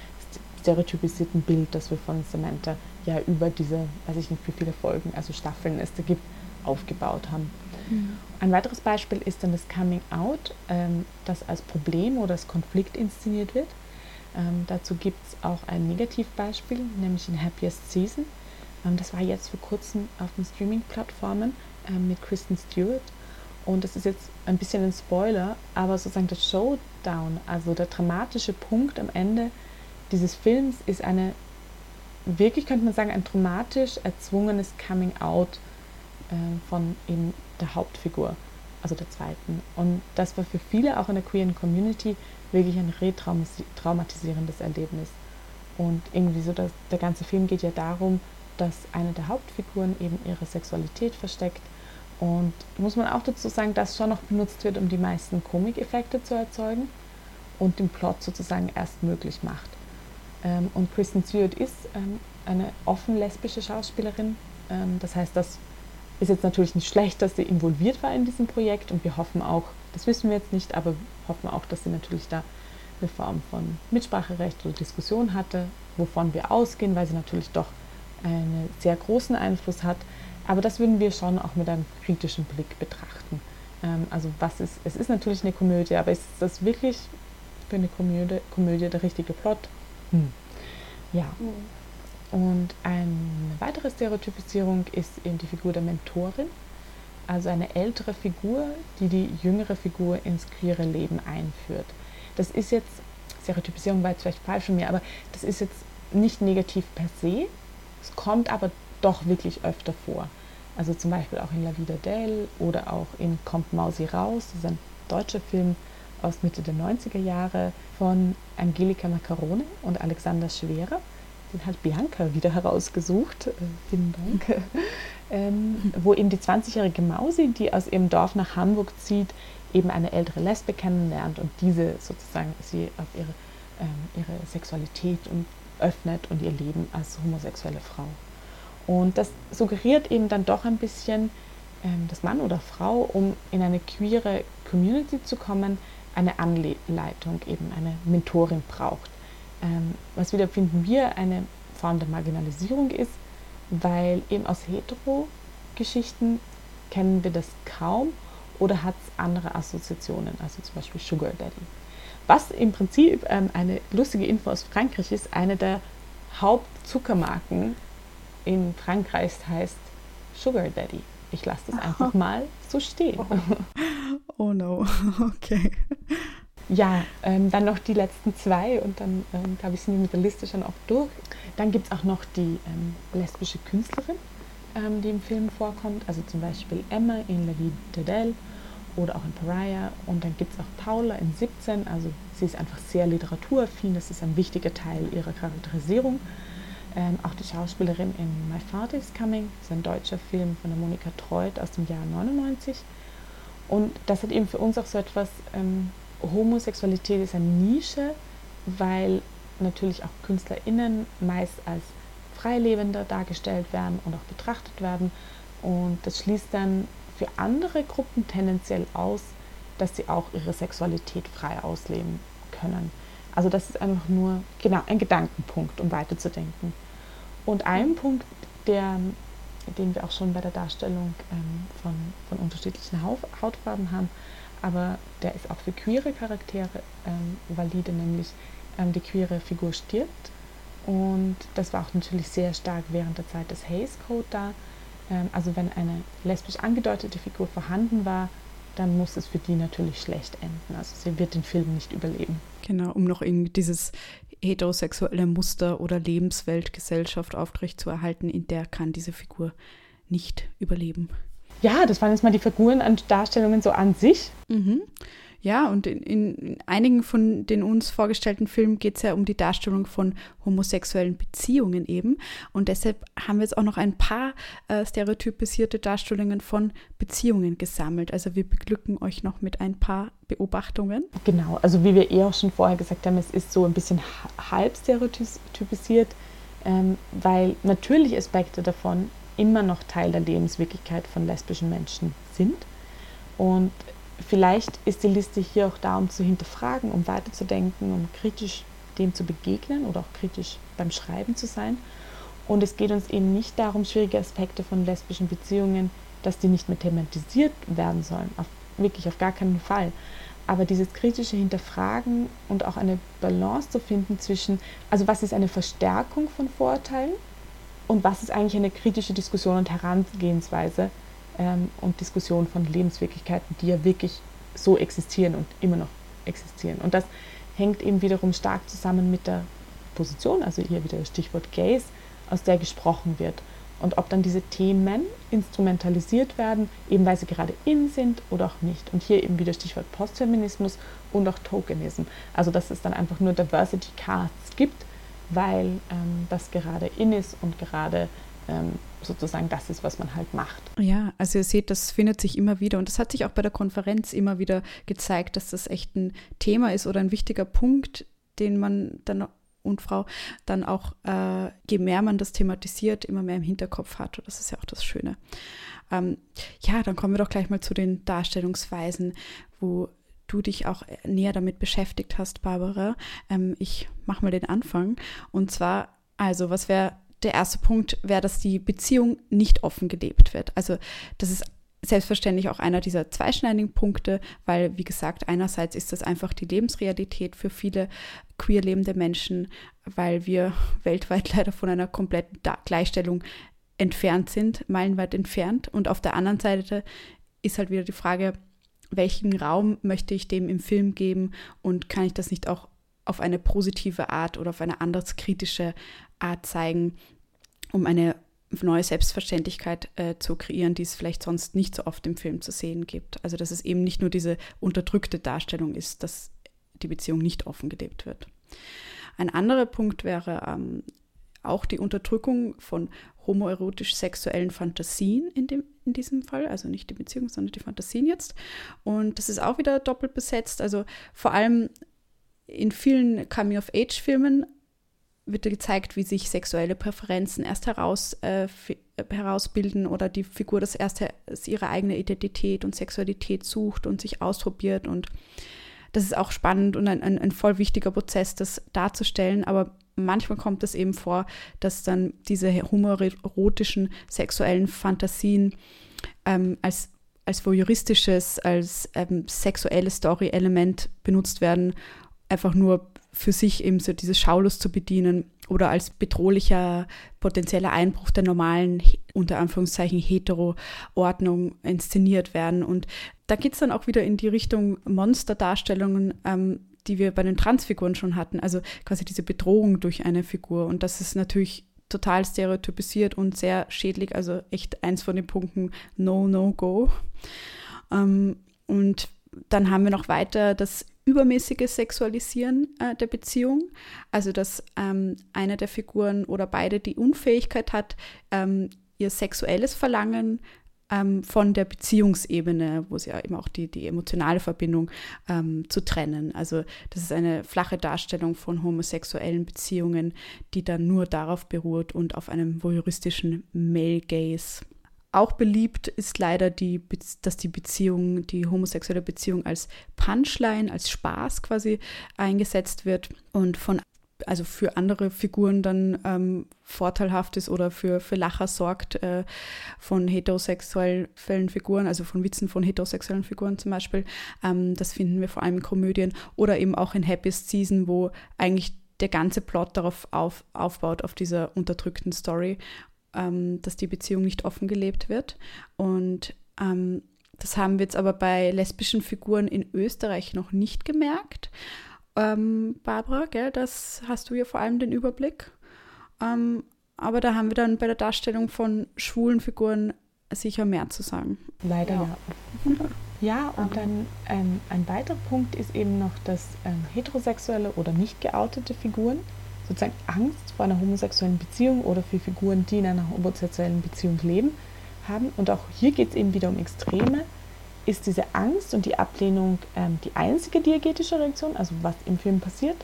B: stereotypisierten Bild, das wir von Samantha ja über diese, weiß ich nicht, wie viele Folgen, also Staffeln es da gibt, aufgebaut haben. Mhm. Ein weiteres Beispiel ist dann das Coming Out, ähm, das als Problem oder als Konflikt inszeniert wird. Ähm, dazu gibt es auch ein Negativbeispiel, nämlich in Happiest Season. Ähm, das war jetzt vor kurzem auf den Streaming-Plattformen ähm, mit Kristen Stewart. Und das ist jetzt ein bisschen ein Spoiler, aber sozusagen der Showdown, also der dramatische Punkt am Ende dieses Films ist eine, wirklich könnte man sagen, ein dramatisch erzwungenes Coming Out äh, von eben der Hauptfigur, also der zweiten. Und das war für viele auch in der queeren Community wirklich ein retraumatisierendes Erlebnis. Und irgendwie so, dass der ganze Film geht ja darum, dass eine der Hauptfiguren eben ihre Sexualität versteckt. Und muss man auch dazu sagen, dass schon noch benutzt wird, um die meisten Komikeffekte zu erzeugen und den Plot sozusagen erst möglich macht. Ähm, und Kristen Stewart ist ähm, eine offen lesbische Schauspielerin. Ähm, das heißt, das ist jetzt natürlich nicht schlecht, dass sie involviert war in diesem Projekt und wir hoffen auch, das wissen wir jetzt nicht, aber hoffen auch, dass sie natürlich da eine Form von Mitspracherecht oder Diskussion hatte, wovon wir ausgehen, weil sie natürlich doch einen sehr großen Einfluss hat. Aber das würden wir schon auch mit einem kritischen Blick betrachten. Ähm, also was ist, es ist natürlich eine Komödie, aber ist das wirklich für eine Komödie, Komödie der richtige Plot? Hm. Ja. Mhm. Und eine weitere Stereotypisierung ist eben die Figur der Mentorin, also eine ältere Figur, die die jüngere Figur ins queere Leben einführt. Das ist jetzt, Stereotypisierung war jetzt vielleicht falsch von mir, aber das ist jetzt nicht negativ per se, es kommt aber doch wirklich öfter vor. Also zum Beispiel auch in La Vida Del oder auch in Kommt Mausi raus, das ist ein deutscher Film aus Mitte der 90er Jahre von Angelika Macarone und Alexander Schwerer den hat Bianca wieder herausgesucht, äh, vielen Dank, ähm, wo eben die 20-jährige Mausi, die aus ihrem Dorf nach Hamburg zieht, eben eine ältere Lesbe kennenlernt und diese sozusagen sie auf ihre, ähm, ihre Sexualität und öffnet und ihr Leben als homosexuelle Frau. Und das suggeriert eben dann doch ein bisschen, ähm, dass Mann oder Frau, um in eine queere Community zu kommen, eine Anleitung, eben eine Mentorin braucht. Ähm, was wieder finden wir eine Form der Marginalisierung ist, weil eben aus Hetero-Geschichten kennen wir das kaum oder hat es andere Assoziationen, also zum Beispiel Sugar Daddy. Was im Prinzip ähm, eine lustige Info aus Frankreich ist, eine der Hauptzuckermarken in Frankreich heißt Sugar Daddy. Ich lasse das einfach mal so stehen.
A: Oh, oh no, okay.
B: Ja, ähm, dann noch die letzten zwei und dann, ähm, glaube ich, sind wir mit der Liste schon auch durch. Dann gibt es auch noch die ähm, lesbische Künstlerin, ähm, die im Film vorkommt, also zum Beispiel Emma in La Vie d'Adèle oder auch in Pariah. Und dann gibt es auch Paula in 17, also sie ist einfach sehr literaturaffin, das ist ein wichtiger Teil ihrer Charakterisierung. Ähm, auch die Schauspielerin in My Father is Coming, das ist ein deutscher Film von der Monika Treut aus dem Jahr 99. Und das hat eben für uns auch so etwas ähm, Homosexualität ist eine Nische, weil natürlich auch KünstlerInnen meist als Freilebender dargestellt werden und auch betrachtet werden. Und das schließt dann für andere Gruppen tendenziell aus, dass sie auch ihre Sexualität frei ausleben können. Also das ist einfach nur genau ein Gedankenpunkt, um weiterzudenken. Und ein Punkt, der, den wir auch schon bei der Darstellung ähm, von, von unterschiedlichen Hautfarben haben, aber der ist auch für queere Charaktere ähm, valide, nämlich ähm, die queere Figur stirbt. Und das war auch natürlich sehr stark während der Zeit des Hays Code da. Ähm, also wenn eine lesbisch angedeutete Figur vorhanden war, dann muss es für die natürlich schlecht enden. Also sie wird den Film nicht überleben.
A: Genau, um noch in dieses heterosexuelle Muster oder Lebenswelt, Gesellschaft aufrechtzuerhalten, in der kann diese Figur nicht überleben
B: ja, das waren jetzt mal die Figuren an Darstellungen so an sich.
A: Mhm. Ja, und in, in, einigen von den uns vorgestellten Filmen geht es ja um die Darstellung von homosexuellen Beziehungen eben. Und deshalb haben wir jetzt auch noch ein paar äh, stereotypisierte Darstellungen von Beziehungen gesammelt. Also wir beglücken euch noch mit ein paar Beobachtungen.
B: Genau, also wie wir eh auch schon vorher gesagt haben, es ist so ein bisschen halb stereotypisiert, ähm, weil natürlich Aspekte davon immer noch Teil der Lebenswirklichkeit von lesbischen Menschen sind. Und vielleicht ist die Liste hier auch da, um zu hinterfragen, um weiterzudenken, um kritisch dem zu begegnen oder auch kritisch beim Schreiben zu sein. Und es geht uns eben nicht darum, schwierige Aspekte von lesbischen Beziehungen, dass die nicht mehr thematisiert werden sollen. Auf, wirklich auf gar keinen Fall. Aber dieses kritische Hinterfragen und auch eine Balance zu finden zwischen, also was ist eine Verstärkung von Vorurteilen und was ist eigentlich eine kritische Diskussion und Herangehensweise ähm, und Diskussion von Lebenswirklichkeiten, die ja wirklich so existieren und immer noch existieren. Und das hängt eben wiederum stark zusammen mit der Position, also hier wieder das Stichwort Gays, aus der gesprochen wird. Und ob dann diese Themen instrumentalisiert werden, eben weil sie gerade in sind oder auch nicht. Und hier eben wieder Stichwort Postfeminismus und auch Tokenism. Also dass es dann einfach nur Diversity Casts gibt, weil ähm, das gerade in ist und gerade ähm, sozusagen das ist, was man halt macht.
A: Ja, also ihr seht, das findet sich immer wieder und das hat sich auch bei der Konferenz immer wieder gezeigt, dass das echt ein Thema ist oder ein wichtiger Punkt, den man dann und Frau dann auch, äh, je mehr man das thematisiert, immer mehr im Hinterkopf hat. Und das ist ja auch das Schöne. Ähm, ja, dann kommen wir doch gleich mal zu den Darstellungsweisen, wo du dich auch näher damit beschäftigt hast, Barbara. Ähm, ich mache mal den Anfang. Und zwar, also, was wäre der erste Punkt, wäre, dass die Beziehung nicht offen gelebt wird. Also, das ist selbstverständlich auch einer dieser zweischneidigen Punkte, weil, wie gesagt, einerseits ist das einfach die Lebensrealität für viele queer lebende Menschen, weil wir weltweit leider von einer kompletten Gleichstellung entfernt sind, meilenweit entfernt. Und auf der anderen Seite ist halt wieder die Frage, welchen Raum möchte ich dem im Film geben und kann ich das nicht auch auf eine positive Art oder auf eine anders kritische Art zeigen, um eine neue Selbstverständlichkeit äh, zu kreieren, die es vielleicht sonst nicht so oft im Film zu sehen gibt. Also dass es eben nicht nur diese unterdrückte Darstellung ist, dass die Beziehung nicht offen gelebt wird. Ein anderer Punkt wäre ähm, auch die Unterdrückung von homoerotisch-sexuellen Fantasien in, dem, in diesem Fall, also nicht die Beziehung, sondern die Fantasien jetzt. Und das ist auch wieder doppelt besetzt. Also vor allem in vielen Coming-of-Age-Filmen wird gezeigt, wie sich sexuelle Präferenzen erst heraus äh, äh, herausbilden oder die Figur das erste ihre eigene Identität und Sexualität sucht und sich ausprobiert und das ist auch spannend und ein, ein, ein voll wichtiger Prozess, das darzustellen, aber manchmal kommt es eben vor, dass dann diese homoerotischen sexuellen Fantasien ähm, als, als voyeuristisches, als ähm, sexuelles Story-Element benutzt werden, einfach nur für sich eben so diese Schaulust zu bedienen oder als bedrohlicher potenzieller Einbruch der normalen, unter Anführungszeichen, Hetero-Ordnung inszeniert werden. Und da geht es dann auch wieder in die Richtung Monsterdarstellungen, ähm, die wir bei den Transfiguren schon hatten. Also quasi diese Bedrohung durch eine Figur. Und das ist natürlich total stereotypisiert und sehr schädlich. Also echt eins von den Punkten No, No, Go. Ähm, und dann haben wir noch weiter das übermäßige Sexualisieren äh, der Beziehung. Also dass ähm, eine der Figuren oder beide die Unfähigkeit hat, ähm, ihr sexuelles Verlangen ähm, von der Beziehungsebene, wo sie ja eben auch die, die emotionale Verbindung ähm, zu trennen. Also das ist eine flache Darstellung von homosexuellen Beziehungen, die dann nur darauf beruht und auf einem voyeuristischen Male Gaze. Auch beliebt ist leider, die, dass die Beziehung, die homosexuelle Beziehung als Punchline, als Spaß quasi eingesetzt wird und von also für andere Figuren dann ähm, vorteilhaft ist oder für, für Lacher sorgt äh, von heterosexuellen Figuren, also von Witzen von heterosexuellen Figuren zum Beispiel. Ähm, das finden wir vor allem in Komödien oder eben auch in Happiest Season, wo eigentlich der ganze Plot darauf auf, aufbaut, auf dieser unterdrückten Story, ähm, dass die Beziehung nicht offen gelebt wird. Und ähm, das haben wir jetzt aber bei lesbischen Figuren in Österreich noch nicht gemerkt ähm, Barbara, gell, das hast du ja vor allem den Überblick. Ähm, aber da haben wir dann bei der Darstellung von schwulen Figuren sicher mehr zu sagen.
B: Leider ja. Ja, und dann ähm, ein weiterer Punkt ist eben noch, dass ähm, heterosexuelle oder nicht geoutete Figuren sozusagen Angst vor einer homosexuellen Beziehung oder für Figuren, die in einer homosexuellen Beziehung leben, haben. Und auch hier geht es eben wieder um Extreme ist diese Angst und die Ablehnung ähm, die einzige diegetische Reaktion, also was im Film passiert,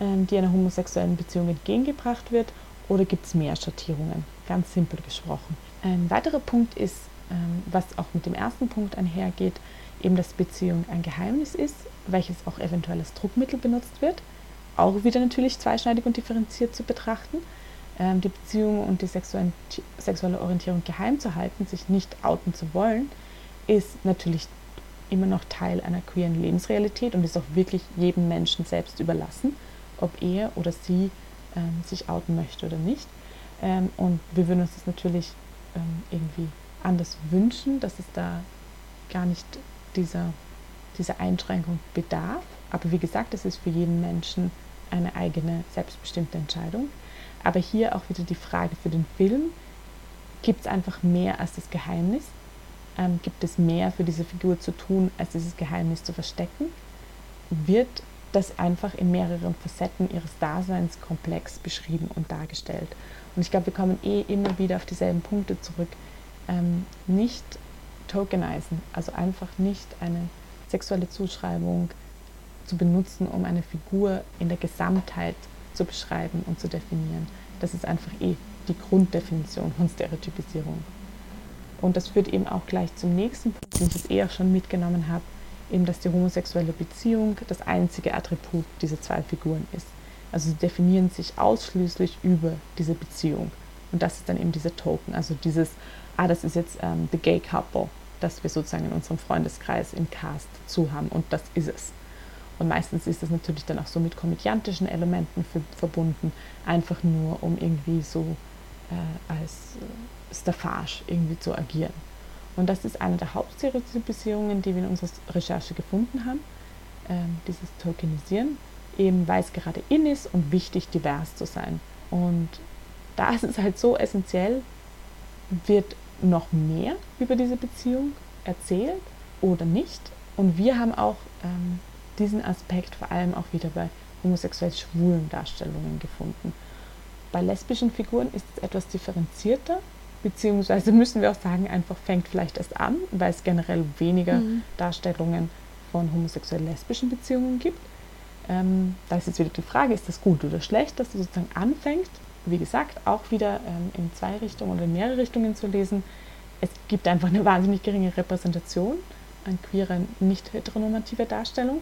B: ähm, die einer homosexuellen Beziehung entgegengebracht wird, oder gibt es mehr Schattierungen? Ganz simpel gesprochen. Ein weiterer Punkt ist, ähm, was auch mit dem ersten Punkt einhergeht, eben, dass Beziehung ein Geheimnis ist, welches auch eventuell als Druckmittel benutzt wird. Auch wieder natürlich zweischneidig und differenziert zu betrachten. Ähm, die Beziehung und die sexuelle Orientierung geheim zu halten, sich nicht outen zu wollen, ist natürlich immer noch Teil einer queeren Lebensrealität und ist auch wirklich jedem Menschen selbst überlassen, ob er oder sie ähm, sich outen möchte oder nicht. Ähm, und wir würden uns das natürlich ähm, irgendwie anders wünschen, dass es da gar nicht dieser, dieser Einschränkung bedarf. Aber wie gesagt, es ist für jeden Menschen eine eigene, selbstbestimmte Entscheidung. Aber hier auch wieder die Frage für den Film, gibt es einfach mehr als das Geheimnis? Ähm, gibt es mehr für diese Figur zu tun, als dieses Geheimnis zu verstecken, wird das einfach in mehreren Facetten ihres Daseins komplex beschrieben und dargestellt. Und ich glaube, wir kommen eh immer wieder auf dieselben Punkte zurück. Ähm, nicht tokenisen, also einfach nicht eine sexuelle Zuschreibung zu benutzen, um eine Figur in der Gesamtheit zu beschreiben und zu definieren. Das ist einfach eh die Grunddefinition von Stereotypisierung. Und das führt eben auch gleich zum nächsten Punkt, den ich jetzt eher schon mitgenommen habe, eben, dass die homosexuelle Beziehung das einzige Attribut dieser zwei Figuren ist. Also sie definieren sich ausschließlich über diese Beziehung. Und das ist dann eben dieser Token, also dieses, ah, das ist jetzt ähm, the gay couple, das wir sozusagen in unserem Freundeskreis im Cast zu haben und das ist es. Und meistens ist das natürlich dann auch so mit komödiantischen Elementen verbunden, einfach nur um irgendwie so äh, als äh, Staffage irgendwie zu agieren. Und das ist eine der Hauptstereotypisierungen, die wir in unserer Recherche gefunden haben, ähm, dieses Tokenisieren, eben weil es gerade in ist und wichtig, divers zu sein. Und da ist es halt so essentiell, wird noch mehr über diese Beziehung erzählt oder nicht. Und wir haben auch ähm, diesen Aspekt vor allem auch wieder bei homosexuell schwulen Darstellungen gefunden. Bei lesbischen Figuren ist es etwas differenzierter, beziehungsweise müssen wir auch sagen, einfach fängt vielleicht erst an, weil es generell weniger mhm. Darstellungen von homosexuell-lesbischen Beziehungen gibt. Ähm, da ist jetzt wieder die Frage, ist das gut oder schlecht, dass es sozusagen anfängt? wie gesagt, auch wieder ähm, in zwei Richtungen oder in mehrere Richtungen zu lesen. Es gibt einfach eine wahnsinnig geringe Repräsentation an queerer, nicht heteronormativer Darstellung.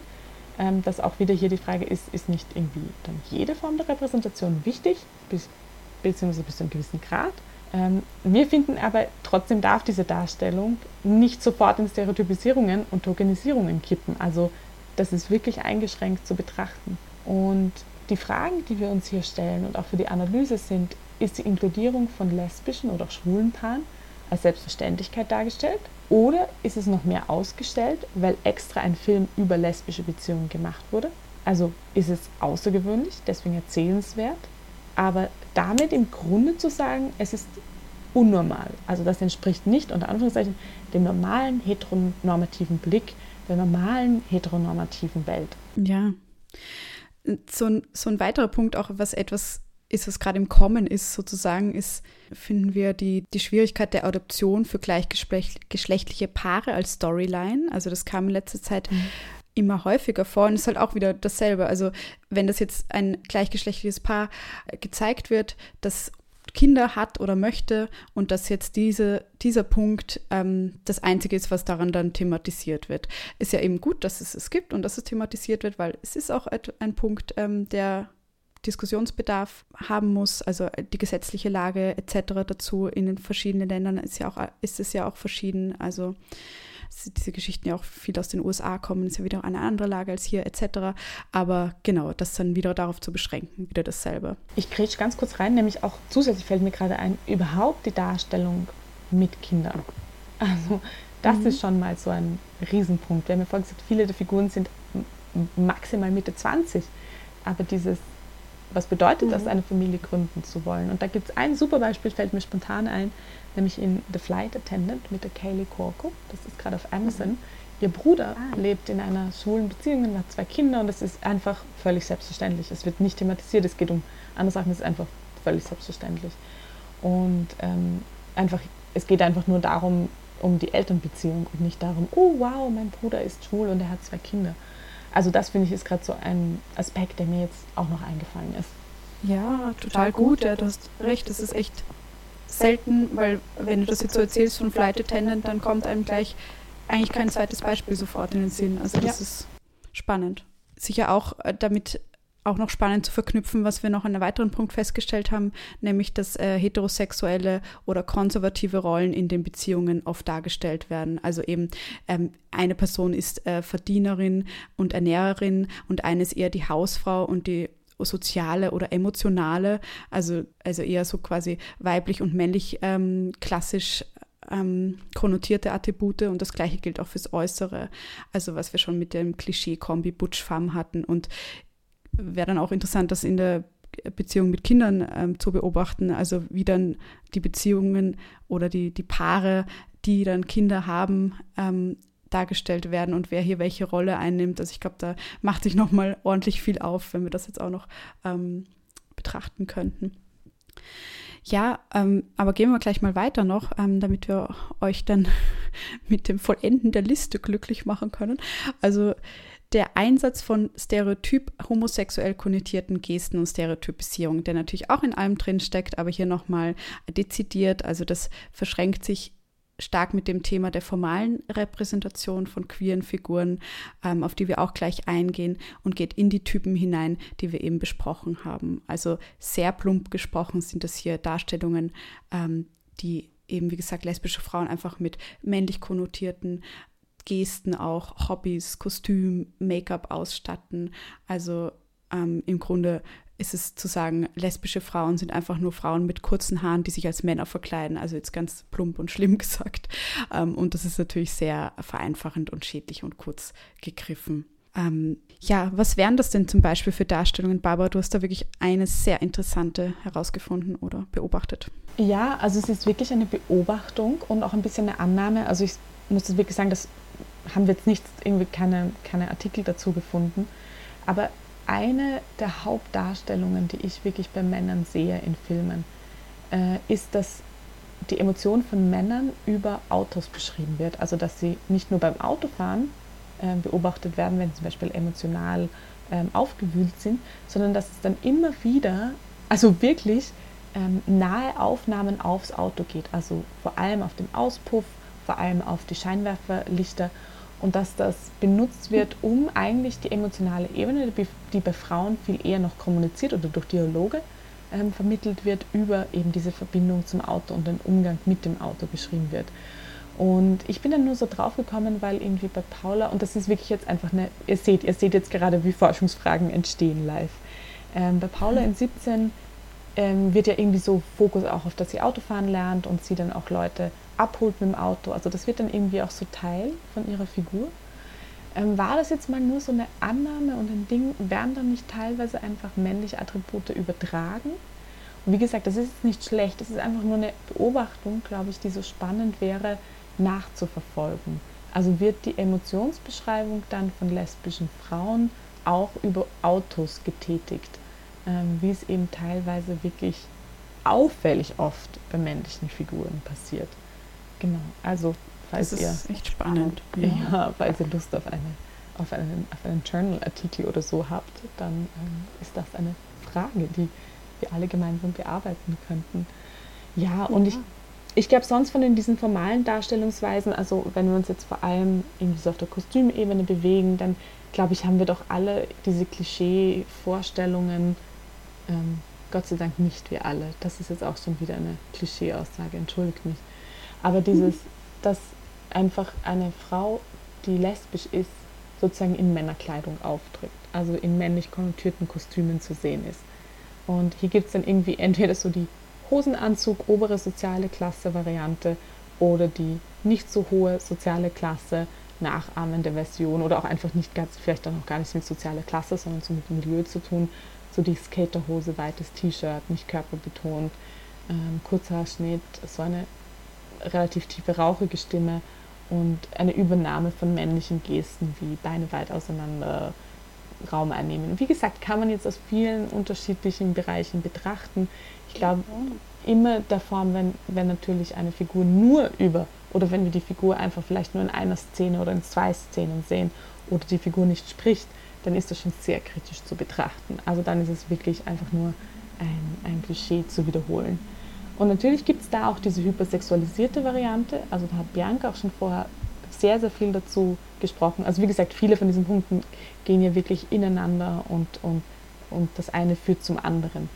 B: Ähm, dass auch wieder hier die Frage ist, ist nicht irgendwie dann jede Form der Repräsentation wichtig, bis, beziehungsweise bis zu einem gewissen Grad. Ähm, wir finden aber, trotzdem darf diese Darstellung nicht sofort in Stereotypisierungen und Tokenisierungen kippen. Also das ist wirklich eingeschränkt zu betrachten. Und die Fragen, die wir uns hier stellen und auch für die Analyse sind, ist die Inkludierung von lesbischen oder auch schwulen Paaren als Selbstverständlichkeit dargestellt? Oder ist es noch mehr ausgestellt, weil extra ein Film über lesbische Beziehungen gemacht wurde? Also ist es außergewöhnlich, deswegen erzählenswert, aber damit im Grunde zu sagen, es ist unnormal. Also das entspricht nicht unter Anführungszeichen dem normalen heteronormativen Blick der normalen heteronormativen Welt.
A: Ja. So ein, so ein weiterer Punkt, auch was etwas ist, was gerade im Kommen ist, sozusagen, ist, finden wir die, die Schwierigkeit der Adoption für gleichgeschlechtliche Paare als Storyline. Also das kam in letzter Zeit mhm. immer häufiger vor und ist halt auch wieder dasselbe. Also wenn das jetzt ein gleichgeschlechtliches Paar gezeigt wird, das Kinder hat oder möchte und dass jetzt diese, dieser Punkt ähm, das Einzige ist, was daran dann thematisiert wird. Ist ja eben gut, dass es es gibt und dass es thematisiert wird, weil es ist auch ein Punkt, ähm, der Diskussionsbedarf haben muss, also die gesetzliche Lage etc. dazu in den verschiedenen Ländern ist ja auch ist es ja auch verschieden. Also diese Geschichten ja auch viel aus den USA kommen, ist ja wieder eine andere Lage als hier etc. Aber genau, das dann wieder darauf zu beschränken, wieder dasselbe.
B: Ich kriege ganz kurz rein, nämlich auch zusätzlich fällt mir gerade ein, überhaupt die Darstellung mit Kindern. Also das mhm. ist schon mal so ein Riesenpunkt. Wir haben ja vorhin gesagt, viele der Figuren sind maximal Mitte 20, aber dieses was bedeutet das, mhm. eine Familie gründen zu wollen. Und da gibt es ein super Beispiel, fällt mir spontan ein, nämlich in The Flight Attendant mit der Kaylee Corco. Das ist gerade auf Amazon. Mhm. Ihr Bruder ah. lebt in einer schwulen Beziehung und hat zwei Kinder und das ist einfach völlig selbstverständlich. Es wird nicht thematisiert, es geht um andere Sachen, es ist einfach völlig selbstverständlich. Und ähm, einfach, es geht einfach nur darum, um die Elternbeziehung und nicht darum, oh wow, mein Bruder ist schwul und er hat zwei Kinder. Also das finde ich ist gerade so ein Aspekt, der mir jetzt auch noch eingefallen ist.
A: Ja, total gut. Ja, du hast recht. Das ist echt selten, weil wenn du das jetzt so erzählst von Flight Attendant, dann kommt einem gleich eigentlich kein zweites Beispiel sofort in den Sinn. Also das ja. ist spannend. Sicher auch äh, damit auch noch spannend zu verknüpfen, was wir noch an einem weiteren Punkt festgestellt haben, nämlich dass äh, heterosexuelle oder konservative Rollen in den Beziehungen oft dargestellt werden. Also eben ähm, eine Person ist äh, Verdienerin und Ernährerin und eine ist eher die Hausfrau und die soziale oder emotionale, also, also eher so quasi weiblich und männlich ähm, klassisch ähm, konnotierte Attribute und das gleiche gilt auch fürs Äußere, also was wir schon mit dem Klischee-Kombi Butch Femme hatten und wäre dann auch interessant, das in der Beziehung mit Kindern ähm, zu beobachten, also wie dann die Beziehungen oder die, die Paare, die dann Kinder haben, ähm, dargestellt werden und wer hier welche Rolle einnimmt. Also ich glaube, da macht sich nochmal ordentlich viel auf, wenn wir das jetzt auch noch ähm, betrachten könnten. Ja, ähm, aber gehen wir gleich mal weiter noch, ähm, damit wir euch dann mit dem Vollenden der Liste glücklich machen können. Also der Einsatz von stereotyp homosexuell konnotierten Gesten und Stereotypisierung, der natürlich auch in allem drin steckt, aber hier nochmal dezidiert. Also das verschränkt sich stark mit dem Thema der formalen Repräsentation von queeren Figuren, ähm, auf die wir auch gleich eingehen, und geht in die Typen hinein, die wir eben besprochen haben. Also sehr plump gesprochen sind das hier Darstellungen, ähm, die eben, wie gesagt, lesbische Frauen einfach mit männlich konnotierten Gesten auch Hobbys, Kostüm, Make-up ausstatten. Also ähm, im Grunde ist es zu sagen, lesbische Frauen sind einfach nur Frauen mit kurzen Haaren, die sich als Männer verkleiden. Also jetzt ganz plump und schlimm gesagt. Ähm, und das ist natürlich sehr vereinfachend und schädlich und kurz gegriffen. Ähm, ja, was wären das denn zum Beispiel für Darstellungen, Barbara? Du hast da wirklich eine sehr interessante herausgefunden oder beobachtet.
B: Ja, also es ist wirklich eine Beobachtung und auch ein bisschen eine Annahme. Also ich muss wirklich sagen, das haben wir jetzt nicht irgendwie keine, keine Artikel dazu gefunden. Aber eine der Hauptdarstellungen, die ich wirklich bei Männern sehe in Filmen, äh, ist, dass die Emotion von Männern über Autos beschrieben wird. Also dass sie nicht nur beim Autofahren äh, beobachtet werden, wenn sie zum Beispiel emotional äh, aufgewühlt sind, sondern dass es dann immer wieder, also wirklich ähm, nahe Aufnahmen aufs Auto geht, also vor allem auf den Auspuff, vor allem auf die Scheinwerferlichter und dass das benutzt wird, um eigentlich die emotionale Ebene, die bei Frauen viel eher noch kommuniziert oder durch Dialoge ähm, vermittelt wird, über eben diese Verbindung zum Auto und den Umgang mit dem Auto beschrieben wird. Und ich bin dann nur so drauf gekommen, weil irgendwie bei Paula, und das ist wirklich jetzt einfach eine, ihr seht, ihr seht jetzt gerade, wie Forschungsfragen entstehen live. Ähm, bei Paula in 17 ähm, wird ja irgendwie so Fokus auch auf, dass sie Autofahren lernt und sie dann auch Leute abholt mit dem Auto. Also das wird dann irgendwie auch so Teil von ihrer Figur. Ähm, war das jetzt mal nur so eine Annahme und ein Ding, werden dann nicht teilweise einfach männliche Attribute übertragen? Und wie gesagt, das ist jetzt nicht schlecht, das ist einfach nur eine Beobachtung, glaube ich, die so spannend wäre, nachzuverfolgen. Also wird die Emotionsbeschreibung dann von lesbischen Frauen auch über Autos getätigt, ähm, wie es eben teilweise wirklich auffällig oft bei männlichen Figuren passiert. Genau, also falls
A: das
B: ist
A: ihr echt spannend.
B: Ja. ja, falls ihr Lust auf, eine, auf einen, auf einen Journal-Artikel oder so habt, dann ähm, ist das eine Frage, die wir alle gemeinsam bearbeiten könnten. Ja, und ja. ich, ich glaube, sonst von den, diesen formalen Darstellungsweisen, also wenn wir uns jetzt vor allem irgendwie so auf der Kostümebene bewegen, dann glaube ich, haben wir doch alle diese Klischee-Vorstellungen, ähm, Gott sei Dank nicht wir alle. Das ist jetzt auch schon wieder eine Klischee-Aussage, entschuldigt mich. Aber dieses, dass einfach eine Frau, die lesbisch ist, sozusagen in Männerkleidung auftritt, also in männlich konnotierten Kostümen zu sehen ist. Und hier gibt es dann irgendwie entweder so die Hosenanzug, obere soziale Klasse Variante oder die nicht so hohe soziale Klasse nachahmende Version oder auch einfach nicht ganz, vielleicht auch noch gar nicht mit sozialer Klasse, sondern so mit Milieu zu tun. So die Skaterhose, weites T-Shirt, nicht körperbetont, ähm, Kurzhaarschnitt, so eine relativ tiefe, rauchige Stimme und eine Übernahme von männlichen Gesten wie Beine weit auseinander, Raum einnehmen. Wie gesagt, kann man jetzt aus vielen unterschiedlichen Bereichen betrachten. Ich glaube, immer der Form, wenn, wenn natürlich eine Figur nur über oder wenn wir die Figur einfach vielleicht nur in einer Szene oder in zwei Szenen sehen oder die Figur nicht spricht, dann ist das schon sehr kritisch zu betrachten. Also dann ist es wirklich einfach nur ein, ein Klischee zu wiederholen. Und natürlich gibt es da auch diese hypersexualisierte Variante. Also da hat Bianca auch schon vorher sehr, sehr viel dazu gesprochen. Also wie gesagt, viele von diesen Punkten gehen ja wirklich ineinander und, und, und das eine führt zum anderen.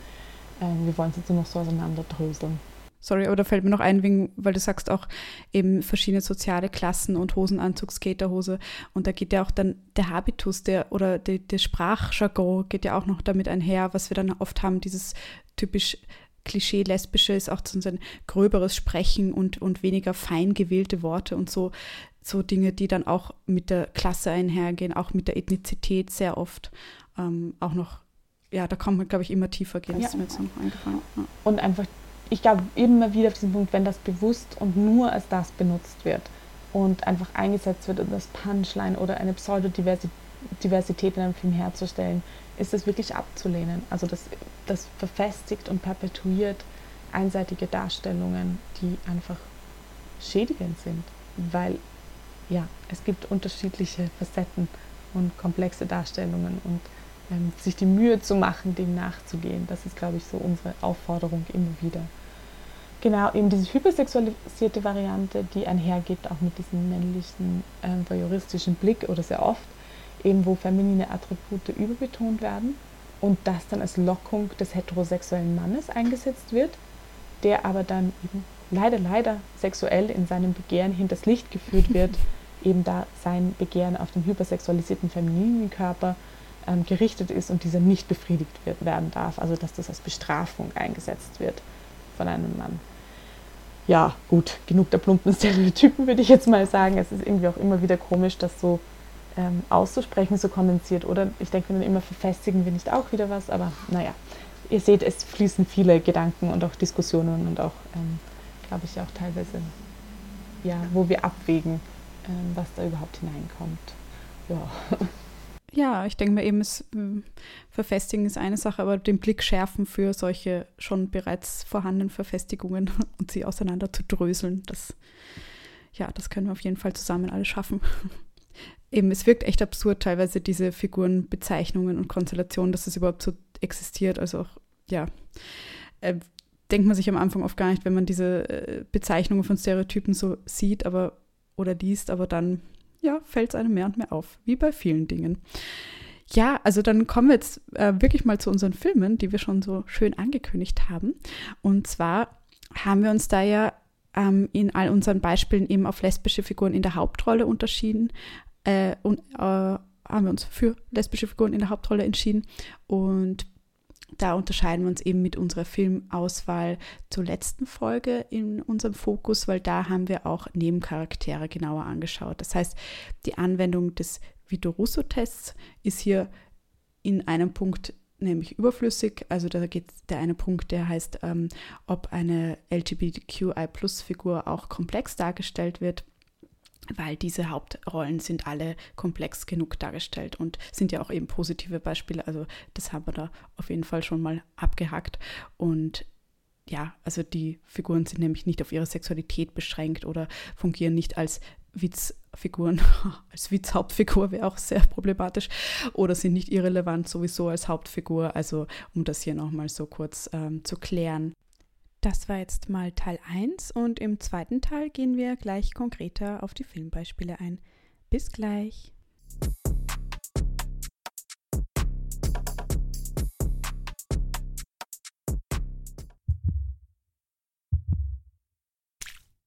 B: Ähm, wir wollen es jetzt nur noch so auseinanderdröseln.
A: Sorry, aber da fällt mir noch ein, weil du sagst auch eben verschiedene soziale Klassen und Hosenanzug, Skaterhose. Und da geht ja auch dann der Habitus der, oder der, der Sprachjargon geht ja auch noch damit einher, was wir dann oft haben, dieses typisch Klischee-Lesbische ist auch so ein gröberes Sprechen und, und weniger fein gewählte Worte und so, so Dinge, die dann auch mit der Klasse einhergehen, auch mit der Ethnizität sehr oft ähm, auch noch, ja, da kann man, glaube ich, immer tiefer gehen,
B: ja. ist mir jetzt noch eingefallen. Ja. Und einfach, ich glaube, immer wieder auf diesen Punkt, wenn das bewusst und nur als das benutzt wird und einfach eingesetzt wird, um das Punchline oder eine Pseudodiversität in einem Film herzustellen, ist das wirklich abzulehnen. Also das, das verfestigt und perpetuiert einseitige Darstellungen, die einfach schädigend sind, weil ja, es gibt unterschiedliche Facetten und komplexe Darstellungen und ähm, sich die Mühe zu machen, dem nachzugehen, das ist, glaube ich, so unsere Aufforderung immer wieder. Genau, eben diese hypersexualisierte Variante, die einhergeht auch mit diesem männlichen ähm, voyeuristischen Blick oder sehr oft, eben wo feminine Attribute überbetont werden und das dann als Lockung des heterosexuellen Mannes eingesetzt wird, der aber dann eben leider, leider sexuell in seinem Begehren hinters Licht geführt wird, eben da sein Begehren auf den hypersexualisierten femininen Körper ähm, gerichtet ist und dieser nicht befriedigt wird, werden darf, also dass das als Bestrafung eingesetzt wird von einem Mann. Ja, gut, genug der plumpen Stereotypen würde ich jetzt mal sagen. Es ist irgendwie auch immer wieder komisch, dass so ähm, auszusprechen, so kondensiert. Oder ich denke dann immer, verfestigen wir nicht auch wieder was, aber naja, ihr seht, es fließen viele Gedanken und auch Diskussionen und auch, ähm, glaube ich, auch teilweise, ja, wo wir abwägen, ähm, was da überhaupt hineinkommt. Ja.
A: Ja, ich denke mir eben, es, ähm, Verfestigen ist eine Sache, aber den Blick schärfen für solche schon bereits vorhandenen Verfestigungen und sie auseinander zu dröseln, das, ja, das können wir auf jeden Fall zusammen alle schaffen eben, es wirkt echt absurd teilweise, diese Figurenbezeichnungen und Konstellationen, dass es überhaupt so existiert. Also auch, ja, äh, denkt man sich am Anfang oft gar nicht, wenn man diese äh, Bezeichnungen von Stereotypen so sieht, aber oder liest, aber dann ja, fällt es einem mehr und mehr auf, wie bei vielen Dingen. Ja, also dann kommen wir jetzt äh, wirklich mal zu unseren Filmen, die wir schon so schön angekündigt haben. Und zwar haben wir uns da ja ähm, in all unseren Beispielen eben auf lesbische Figuren in der Hauptrolle unterschieden äh, und äh, haben wir uns für lesbische Figuren in der Hauptrolle entschieden. Und da unterscheiden wir uns eben mit unserer Filmauswahl zur letzten Folge in unserem Fokus, weil da haben wir auch Nebencharaktere genauer angeschaut. Das heißt, die Anwendung des Vito Russo-Tests ist hier in einem Punkt nämlich überflüssig. Also da geht der eine Punkt, der heißt, ähm, ob eine LGBTQI-Plus-Figur auch komplex dargestellt wird weil diese Hauptrollen sind alle komplex genug dargestellt und sind ja auch eben positive Beispiele. Also das haben wir da auf jeden Fall schon mal abgehackt. Und ja, also die Figuren sind nämlich nicht auf ihre Sexualität beschränkt oder fungieren nicht als Witzfiguren, als Witzhauptfigur wäre auch sehr problematisch oder sind nicht irrelevant sowieso als Hauptfigur. Also um das hier nochmal so kurz ähm, zu klären. Das war jetzt mal Teil 1 und im zweiten Teil gehen wir gleich konkreter auf die Filmbeispiele ein. Bis gleich.